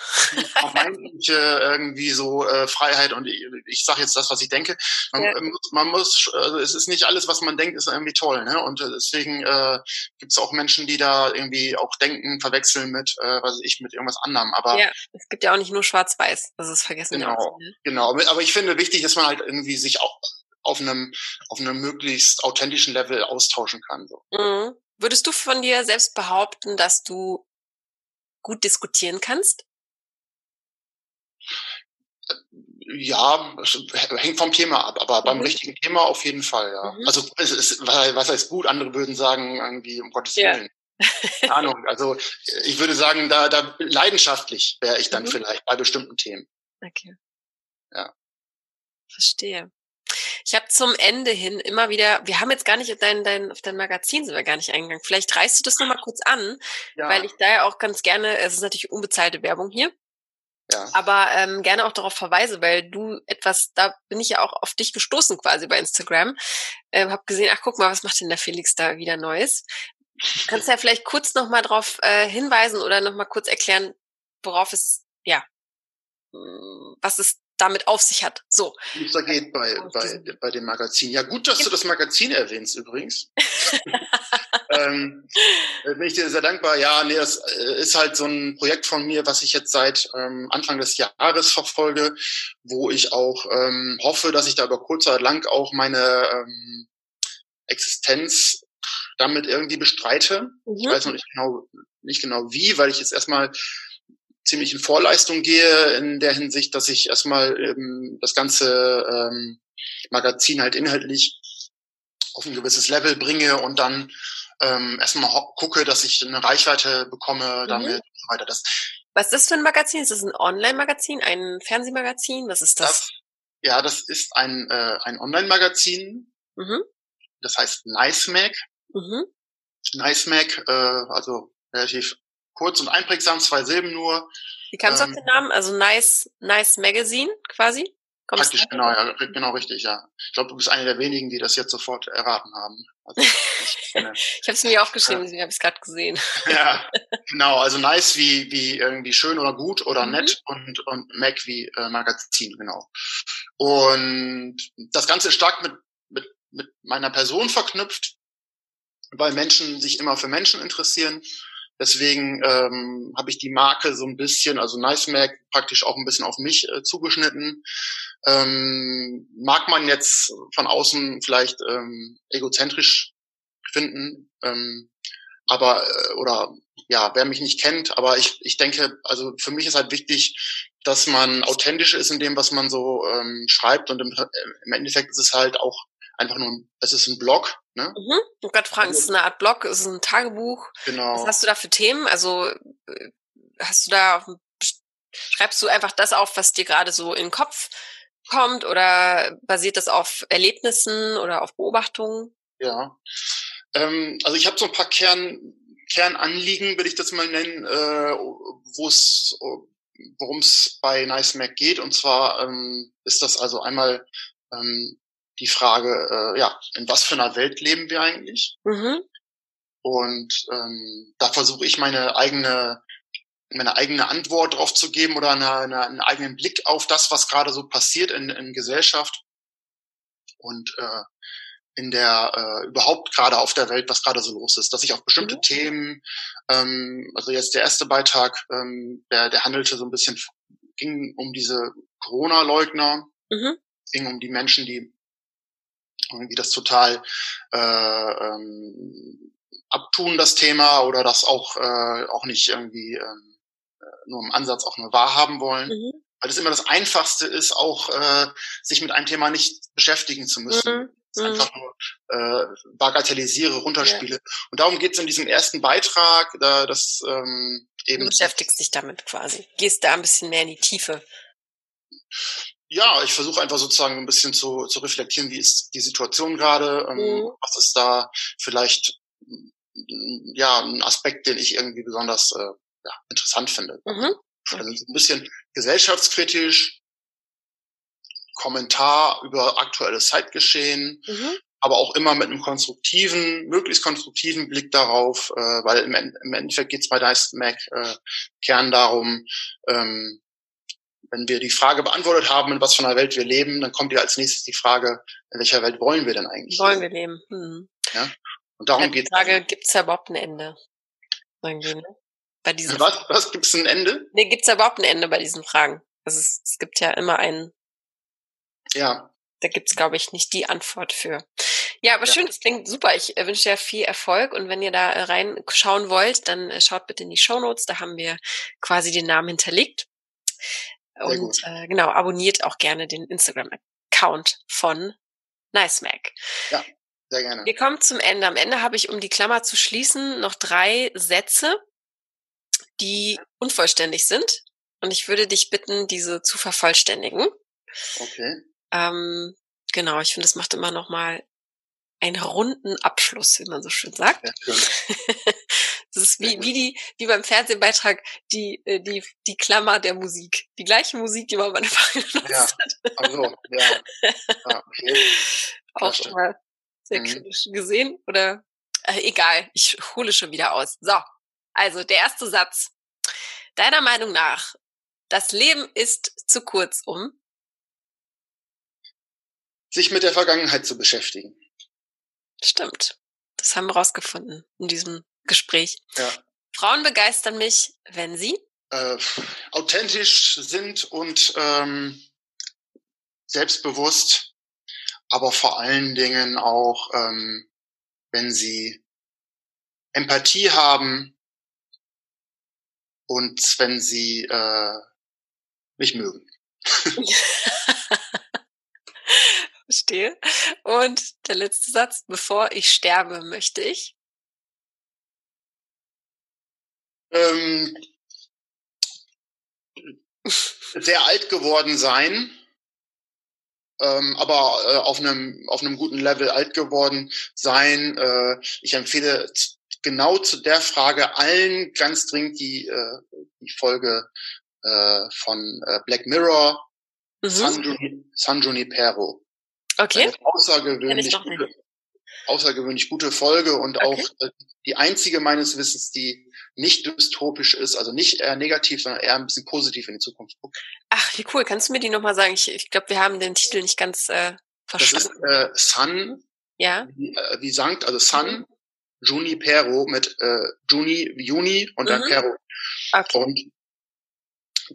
vermeintliche irgendwie so äh, Freiheit und ich, ich sage jetzt das, was ich denke. Man, ja. muss, man muss, also es ist nicht alles, was man denkt, ist irgendwie toll. Ne? Und äh, deswegen äh, gibt es auch Menschen, die da irgendwie auch denken, verwechseln mit, äh, was ich, mit irgendwas anderem. Aber ja, es gibt ja auch nicht nur Schwarz-Weiß, das ist vergessen. Genau, auch, ne? genau. Aber ich finde wichtig, dass man halt irgendwie sich auch auf einem, auf einem möglichst authentischen Level austauschen kann. So. Mhm. Würdest du von dir selbst behaupten, dass du gut diskutieren kannst? Ja, hängt vom Thema ab, aber mhm. beim richtigen Thema auf jeden Fall, ja. Mhm. Also es ist, was heißt gut, andere würden sagen, irgendwie, um Gottes Willen. Ja. Ahnung. Also ich würde sagen, da, da leidenschaftlich wäre ich dann mhm. vielleicht bei bestimmten Themen. Okay. Ja. Verstehe. Ich habe zum Ende hin immer wieder, wir haben jetzt gar nicht auf dein, dein, auf dein Magazin sind wir gar nicht eingegangen. Vielleicht reißt du das nochmal kurz an, ja. weil ich da ja auch ganz gerne, es ist natürlich unbezahlte Werbung hier. Ja. Aber ähm, gerne auch darauf verweise, weil du etwas, da bin ich ja auch auf dich gestoßen quasi bei Instagram. Ähm, hab gesehen, ach guck mal, was macht denn der Felix da wieder Neues? Kannst du ja vielleicht kurz nochmal darauf äh, hinweisen oder nochmal kurz erklären, worauf es, ja, was es damit auf sich hat. So. Wie es da geht bei, bei, bei dem Magazin. Ja, gut, dass du das Magazin erwähnst übrigens. ähm, äh, bin ich dir sehr dankbar. Ja, nee, das äh, ist halt so ein Projekt von mir, was ich jetzt seit ähm, Anfang des Jahres verfolge, wo ich auch ähm, hoffe, dass ich da über kurz oder lang auch meine ähm, Existenz damit irgendwie bestreite. Mhm. Ich weiß noch nicht genau, nicht genau wie, weil ich jetzt erstmal ziemlich in Vorleistung gehe in der Hinsicht, dass ich erstmal ähm, das ganze ähm, Magazin halt inhaltlich auf ein gewisses Level bringe und dann ähm, erstmal gucke, dass ich eine Reichweite bekomme mhm. damit und so weiter. Das Was ist das für ein Magazin? Ist das ein Online-Magazin, ein Fernsehmagazin? Was ist das? das ja, das ist ein, äh, ein Online-Magazin. Mhm. Das heißt Nice Mag. Mhm. Nice Mag, äh, also relativ kurz und einprägsam, zwei Silben nur. Wie kamst du ähm, auf den Namen? Also Nice, Nice Magazine quasi? Kommst praktisch, genau, ja, genau richtig, ja. Ich glaube, du bist einer der wenigen, die das jetzt sofort erraten haben. Also, ich habe es mir aufgeschrieben, habe ich es gerade gesehen. ja, genau, also nice wie, wie irgendwie schön oder gut oder mhm. nett und, und Mac wie äh, Magazin, genau. Und das Ganze ist stark mit, mit, mit meiner Person verknüpft, weil Menschen sich immer für Menschen interessieren Deswegen ähm, habe ich die Marke so ein bisschen, also Nice Mac, praktisch auch ein bisschen auf mich äh, zugeschnitten. Ähm, mag man jetzt von außen vielleicht ähm, egozentrisch finden, ähm, aber äh, oder ja, wer mich nicht kennt, aber ich, ich denke, also für mich ist halt wichtig, dass man authentisch ist in dem, was man so ähm, schreibt und im, im Endeffekt ist es halt auch einfach nur, es ist ein Blog. Ne? Mhm. Ich gerade fragen, ist es eine Art Blog, ist es ein Tagebuch? Genau. Was hast du da für Themen? Also äh, hast du da, schreibst du einfach das auf, was dir gerade so in den Kopf kommt oder basiert das auf Erlebnissen oder auf Beobachtungen? Ja, ähm, also ich habe so ein paar Kern, Kernanliegen, will ich das mal nennen, äh, wo es worum es bei Nice Mac geht. Und zwar ähm, ist das also einmal ähm, die Frage, äh, ja, in was für einer Welt leben wir eigentlich? Mhm. Und ähm, da versuche ich meine eigene meine eigene Antwort drauf zu geben oder eine, eine, einen eigenen Blick auf das, was gerade so passiert in, in Gesellschaft und äh, in der äh, überhaupt gerade auf der Welt, was gerade so los ist, dass ich auf bestimmte mhm. Themen, ähm, also jetzt der erste Beitrag, ähm, der, der handelte so ein bisschen, ging um diese Corona-Leugner, mhm. ging um die Menschen, die irgendwie das total äh, ähm, abtun, das Thema, oder das auch, äh, auch nicht irgendwie ähm, äh, nur im Ansatz auch nur wahrhaben wollen. Mhm. Weil es immer das Einfachste ist, auch äh, sich mit einem Thema nicht beschäftigen zu müssen. Mhm. Mhm. Einfach nur äh, bagatellisiere, runterspiele. Ja. Und darum geht es in diesem ersten Beitrag, da das ähm, eben. Du beschäftigst dich damit quasi. Gehst da ein bisschen mehr in die Tiefe ja, ich versuche einfach sozusagen ein bisschen zu, zu reflektieren, wie ist die Situation gerade, ähm, mhm. was ist da vielleicht ja ein Aspekt, den ich irgendwie besonders äh, ja, interessant finde. Mhm. Also ein bisschen gesellschaftskritisch, Kommentar über aktuelles Zeitgeschehen, mhm. aber auch immer mit einem konstruktiven, möglichst konstruktiven Blick darauf, äh, weil im, im Endeffekt geht es bei Dice Mac äh, Kern darum, ähm, wenn wir die Frage beantwortet haben, in was für einer Welt wir leben, dann kommt ja als nächstes die Frage, in welcher Welt wollen wir denn eigentlich Wollen leben? wir leben. Hm. Ja? Und darum ja, geht es. Die Frage, gibt es da überhaupt ein Ende? Sagen wir, ne? Bei diesen was, was gibt es ein Ende? Nee, gibt es da überhaupt ein Ende bei diesen Fragen? Also es, es gibt ja immer einen. Ja. Da gibt's glaube ich, nicht die Antwort für. Ja, aber ja. schön, das klingt super. Ich äh, wünsche dir viel Erfolg und wenn ihr da äh, reinschauen wollt, dann äh, schaut bitte in die Show Notes. Da haben wir quasi den Namen hinterlegt. Und äh, genau, abonniert auch gerne den Instagram-Account von Nice Mac. Ja, sehr gerne. Wir kommen zum Ende. Am Ende habe ich, um die Klammer zu schließen, noch drei Sätze, die unvollständig sind. Und ich würde dich bitten, diese zu vervollständigen. Okay. Ähm, genau, ich finde, es macht immer noch mal einen runden Abschluss, wie man so schön sagt. Ja, das ist wie, wie die, wie beim Fernsehbeitrag die, äh, die, die Klammer der Musik. Die gleiche Musik, die man bei der Frage ja. hat. Also, ja. ja okay. Auch schon mal sehr mhm. kritisch gesehen. Oder äh, egal, ich hole schon wieder aus. So, also der erste Satz. Deiner Meinung nach, das Leben ist zu kurz, um sich mit der Vergangenheit zu beschäftigen. Stimmt. Das haben wir rausgefunden in diesem Gespräch. Ja. Frauen begeistern mich, wenn sie äh, authentisch sind und ähm, selbstbewusst, aber vor allen Dingen auch, ähm, wenn sie Empathie haben und wenn sie äh, mich mögen. Verstehe. Und der letzte Satz, bevor ich sterbe, möchte ich. Ähm, sehr alt geworden sein, ähm, aber äh, auf einem auf einem guten Level alt geworden sein. Äh, ich empfehle genau zu der Frage allen ganz dringend die äh, die Folge äh, von äh, Black Mirror mhm. San, Juni, San Junipero. Okay. Eine außergewöhnlich gute, außergewöhnlich gute Folge und okay. auch äh, die einzige meines Wissens, die nicht dystopisch ist, also nicht eher negativ, sondern eher ein bisschen positiv in die Zukunft guckt. Ach, wie cool. Kannst du mir die nochmal sagen? Ich, ich glaube, wir haben den Titel nicht ganz äh, verstanden. Das ist äh, Sun, ja? wie, äh, wie Sankt, also Sun, mhm. Juni Pero mit äh, Juni Juni und dann mhm. Pero. Okay. Und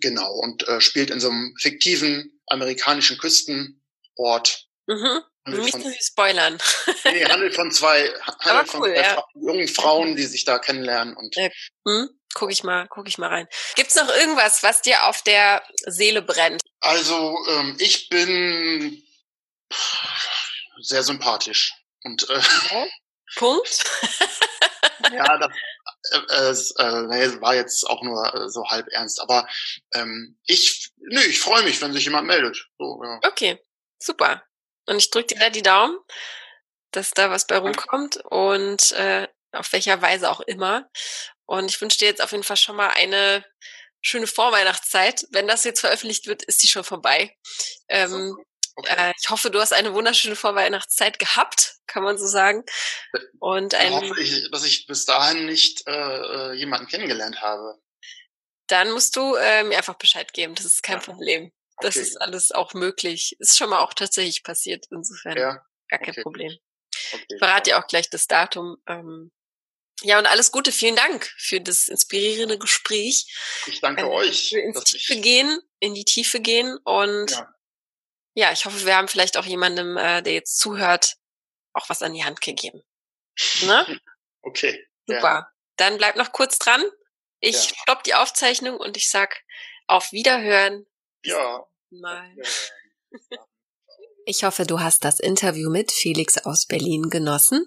genau, und äh, spielt in so einem fiktiven amerikanischen Küstenort. Mhm. Nicht von, zu spoilern. nee, handelt von zwei, handelt cool, von zwei ja. jungen Frauen, die sich da kennenlernen und. Ja. Hm? Guck ich mal, guck ich mal rein. Gibt's noch irgendwas, was dir auf der Seele brennt? Also ähm, ich bin sehr sympathisch und äh, okay. Punkt. ja, das, äh, äh, war jetzt auch nur äh, so halb ernst. Aber ähm, ich, nö, ich freue mich, wenn sich jemand meldet. So, ja. Okay, super. Und ich drücke dir da die Daumen, dass da was bei rumkommt und äh, auf welcher Weise auch immer. Und ich wünsche dir jetzt auf jeden Fall schon mal eine schöne Vorweihnachtszeit. Wenn das jetzt veröffentlicht wird, ist die schon vorbei. Ähm, okay. äh, ich hoffe, du hast eine wunderschöne Vorweihnachtszeit gehabt, kann man so sagen. Und ein, ich hoffe, ich, dass ich bis dahin nicht äh, äh, jemanden kennengelernt habe. Dann musst du äh, mir einfach Bescheid geben. Das ist kein ja. Problem. Das okay. ist alles auch möglich. Ist schon mal auch tatsächlich passiert. Insofern ja. gar kein okay. Problem. Okay. Ich verrate dir auch gleich das Datum. Ähm, ja, und alles Gute. Vielen Dank für das inspirierende Gespräch. Ich danke äh, euch. Wir ins Tiefe gehen, in die Tiefe gehen und ja. ja, ich hoffe, wir haben vielleicht auch jemandem, äh, der jetzt zuhört, auch was an die Hand gegeben. Ne? okay. Super. Ja. Dann bleib noch kurz dran. Ich ja. stopp die Aufzeichnung und ich sag auf Wiederhören. Ja. Mal. Ich hoffe, du hast das Interview mit Felix aus Berlin genossen.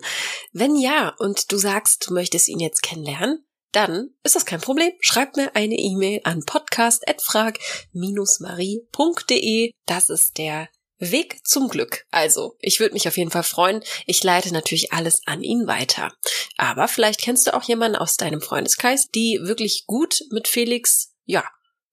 Wenn ja und du sagst, du möchtest ihn jetzt kennenlernen, dann ist das kein Problem. Schreib mir eine E-Mail an podcast.frag-marie.de. Das ist der Weg zum Glück. Also, ich würde mich auf jeden Fall freuen. Ich leite natürlich alles an ihn weiter. Aber vielleicht kennst du auch jemanden aus deinem Freundeskreis, die wirklich gut mit Felix, ja,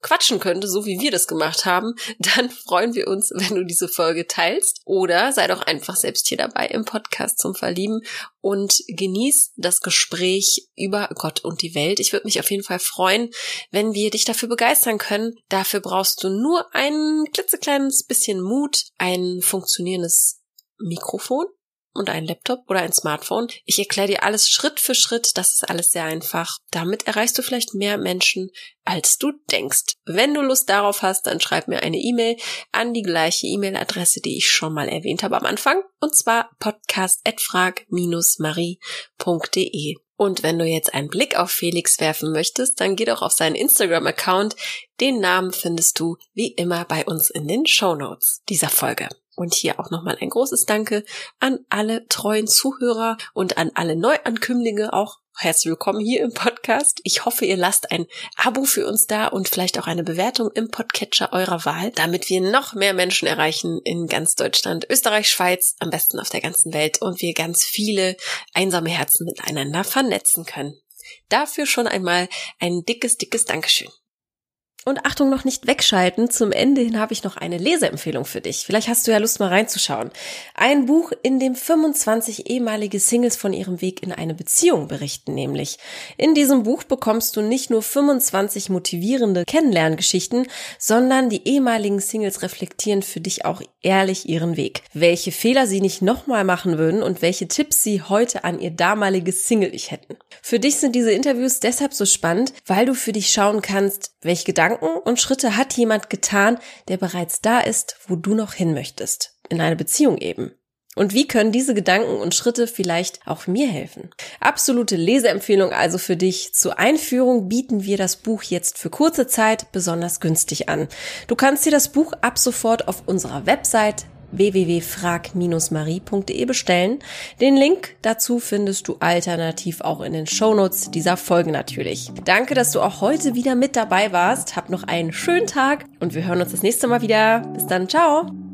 quatschen könnte, so wie wir das gemacht haben, dann freuen wir uns, wenn du diese Folge teilst oder sei doch einfach selbst hier dabei im Podcast zum Verlieben und genieß das Gespräch über Gott und die Welt. Ich würde mich auf jeden Fall freuen, wenn wir dich dafür begeistern können. Dafür brauchst du nur ein klitzekleines bisschen Mut, ein funktionierendes Mikrofon und ein Laptop oder ein Smartphone. Ich erkläre dir alles Schritt für Schritt. Das ist alles sehr einfach. Damit erreichst du vielleicht mehr Menschen, als du denkst. Wenn du Lust darauf hast, dann schreib mir eine E-Mail an die gleiche E-Mail-Adresse, die ich schon mal erwähnt habe am Anfang. Und zwar podcast.frag-marie.de. Und wenn du jetzt einen Blick auf Felix werfen möchtest, dann geh doch auf seinen Instagram-Account. Den Namen findest du wie immer bei uns in den Show Notes dieser Folge. Und hier auch nochmal ein großes Danke an alle treuen Zuhörer und an alle Neuankömmlinge auch. Herzlich willkommen hier im Podcast. Ich hoffe, ihr lasst ein Abo für uns da und vielleicht auch eine Bewertung im Podcatcher eurer Wahl, damit wir noch mehr Menschen erreichen in ganz Deutschland, Österreich, Schweiz, am besten auf der ganzen Welt und wir ganz viele einsame Herzen miteinander vernetzen können. Dafür schon einmal ein dickes, dickes Dankeschön. Und Achtung, noch nicht wegschalten. Zum Ende hin habe ich noch eine Leseempfehlung für dich. Vielleicht hast du ja Lust mal reinzuschauen. Ein Buch, in dem 25 ehemalige Singles von ihrem Weg in eine Beziehung berichten, nämlich. In diesem Buch bekommst du nicht nur 25 motivierende Kennenlerngeschichten, sondern die ehemaligen Singles reflektieren für dich auch ehrlich ihren Weg. Welche Fehler sie nicht nochmal machen würden und welche Tipps sie heute an ihr damaliges Single-Ich hätten. Für dich sind diese Interviews deshalb so spannend, weil du für dich schauen kannst, welche Gedanken und Schritte hat jemand getan, der bereits da ist, wo du noch hin möchtest. In einer Beziehung eben. Und wie können diese Gedanken und Schritte vielleicht auch mir helfen? Absolute Leseempfehlung also für dich. Zur Einführung bieten wir das Buch jetzt für kurze Zeit besonders günstig an. Du kannst dir das Buch ab sofort auf unserer Website www.frag-marie.de bestellen. Den Link dazu findest du alternativ auch in den Shownotes dieser Folge natürlich. Danke, dass du auch heute wieder mit dabei warst. Hab noch einen schönen Tag und wir hören uns das nächste Mal wieder. Bis dann, ciao!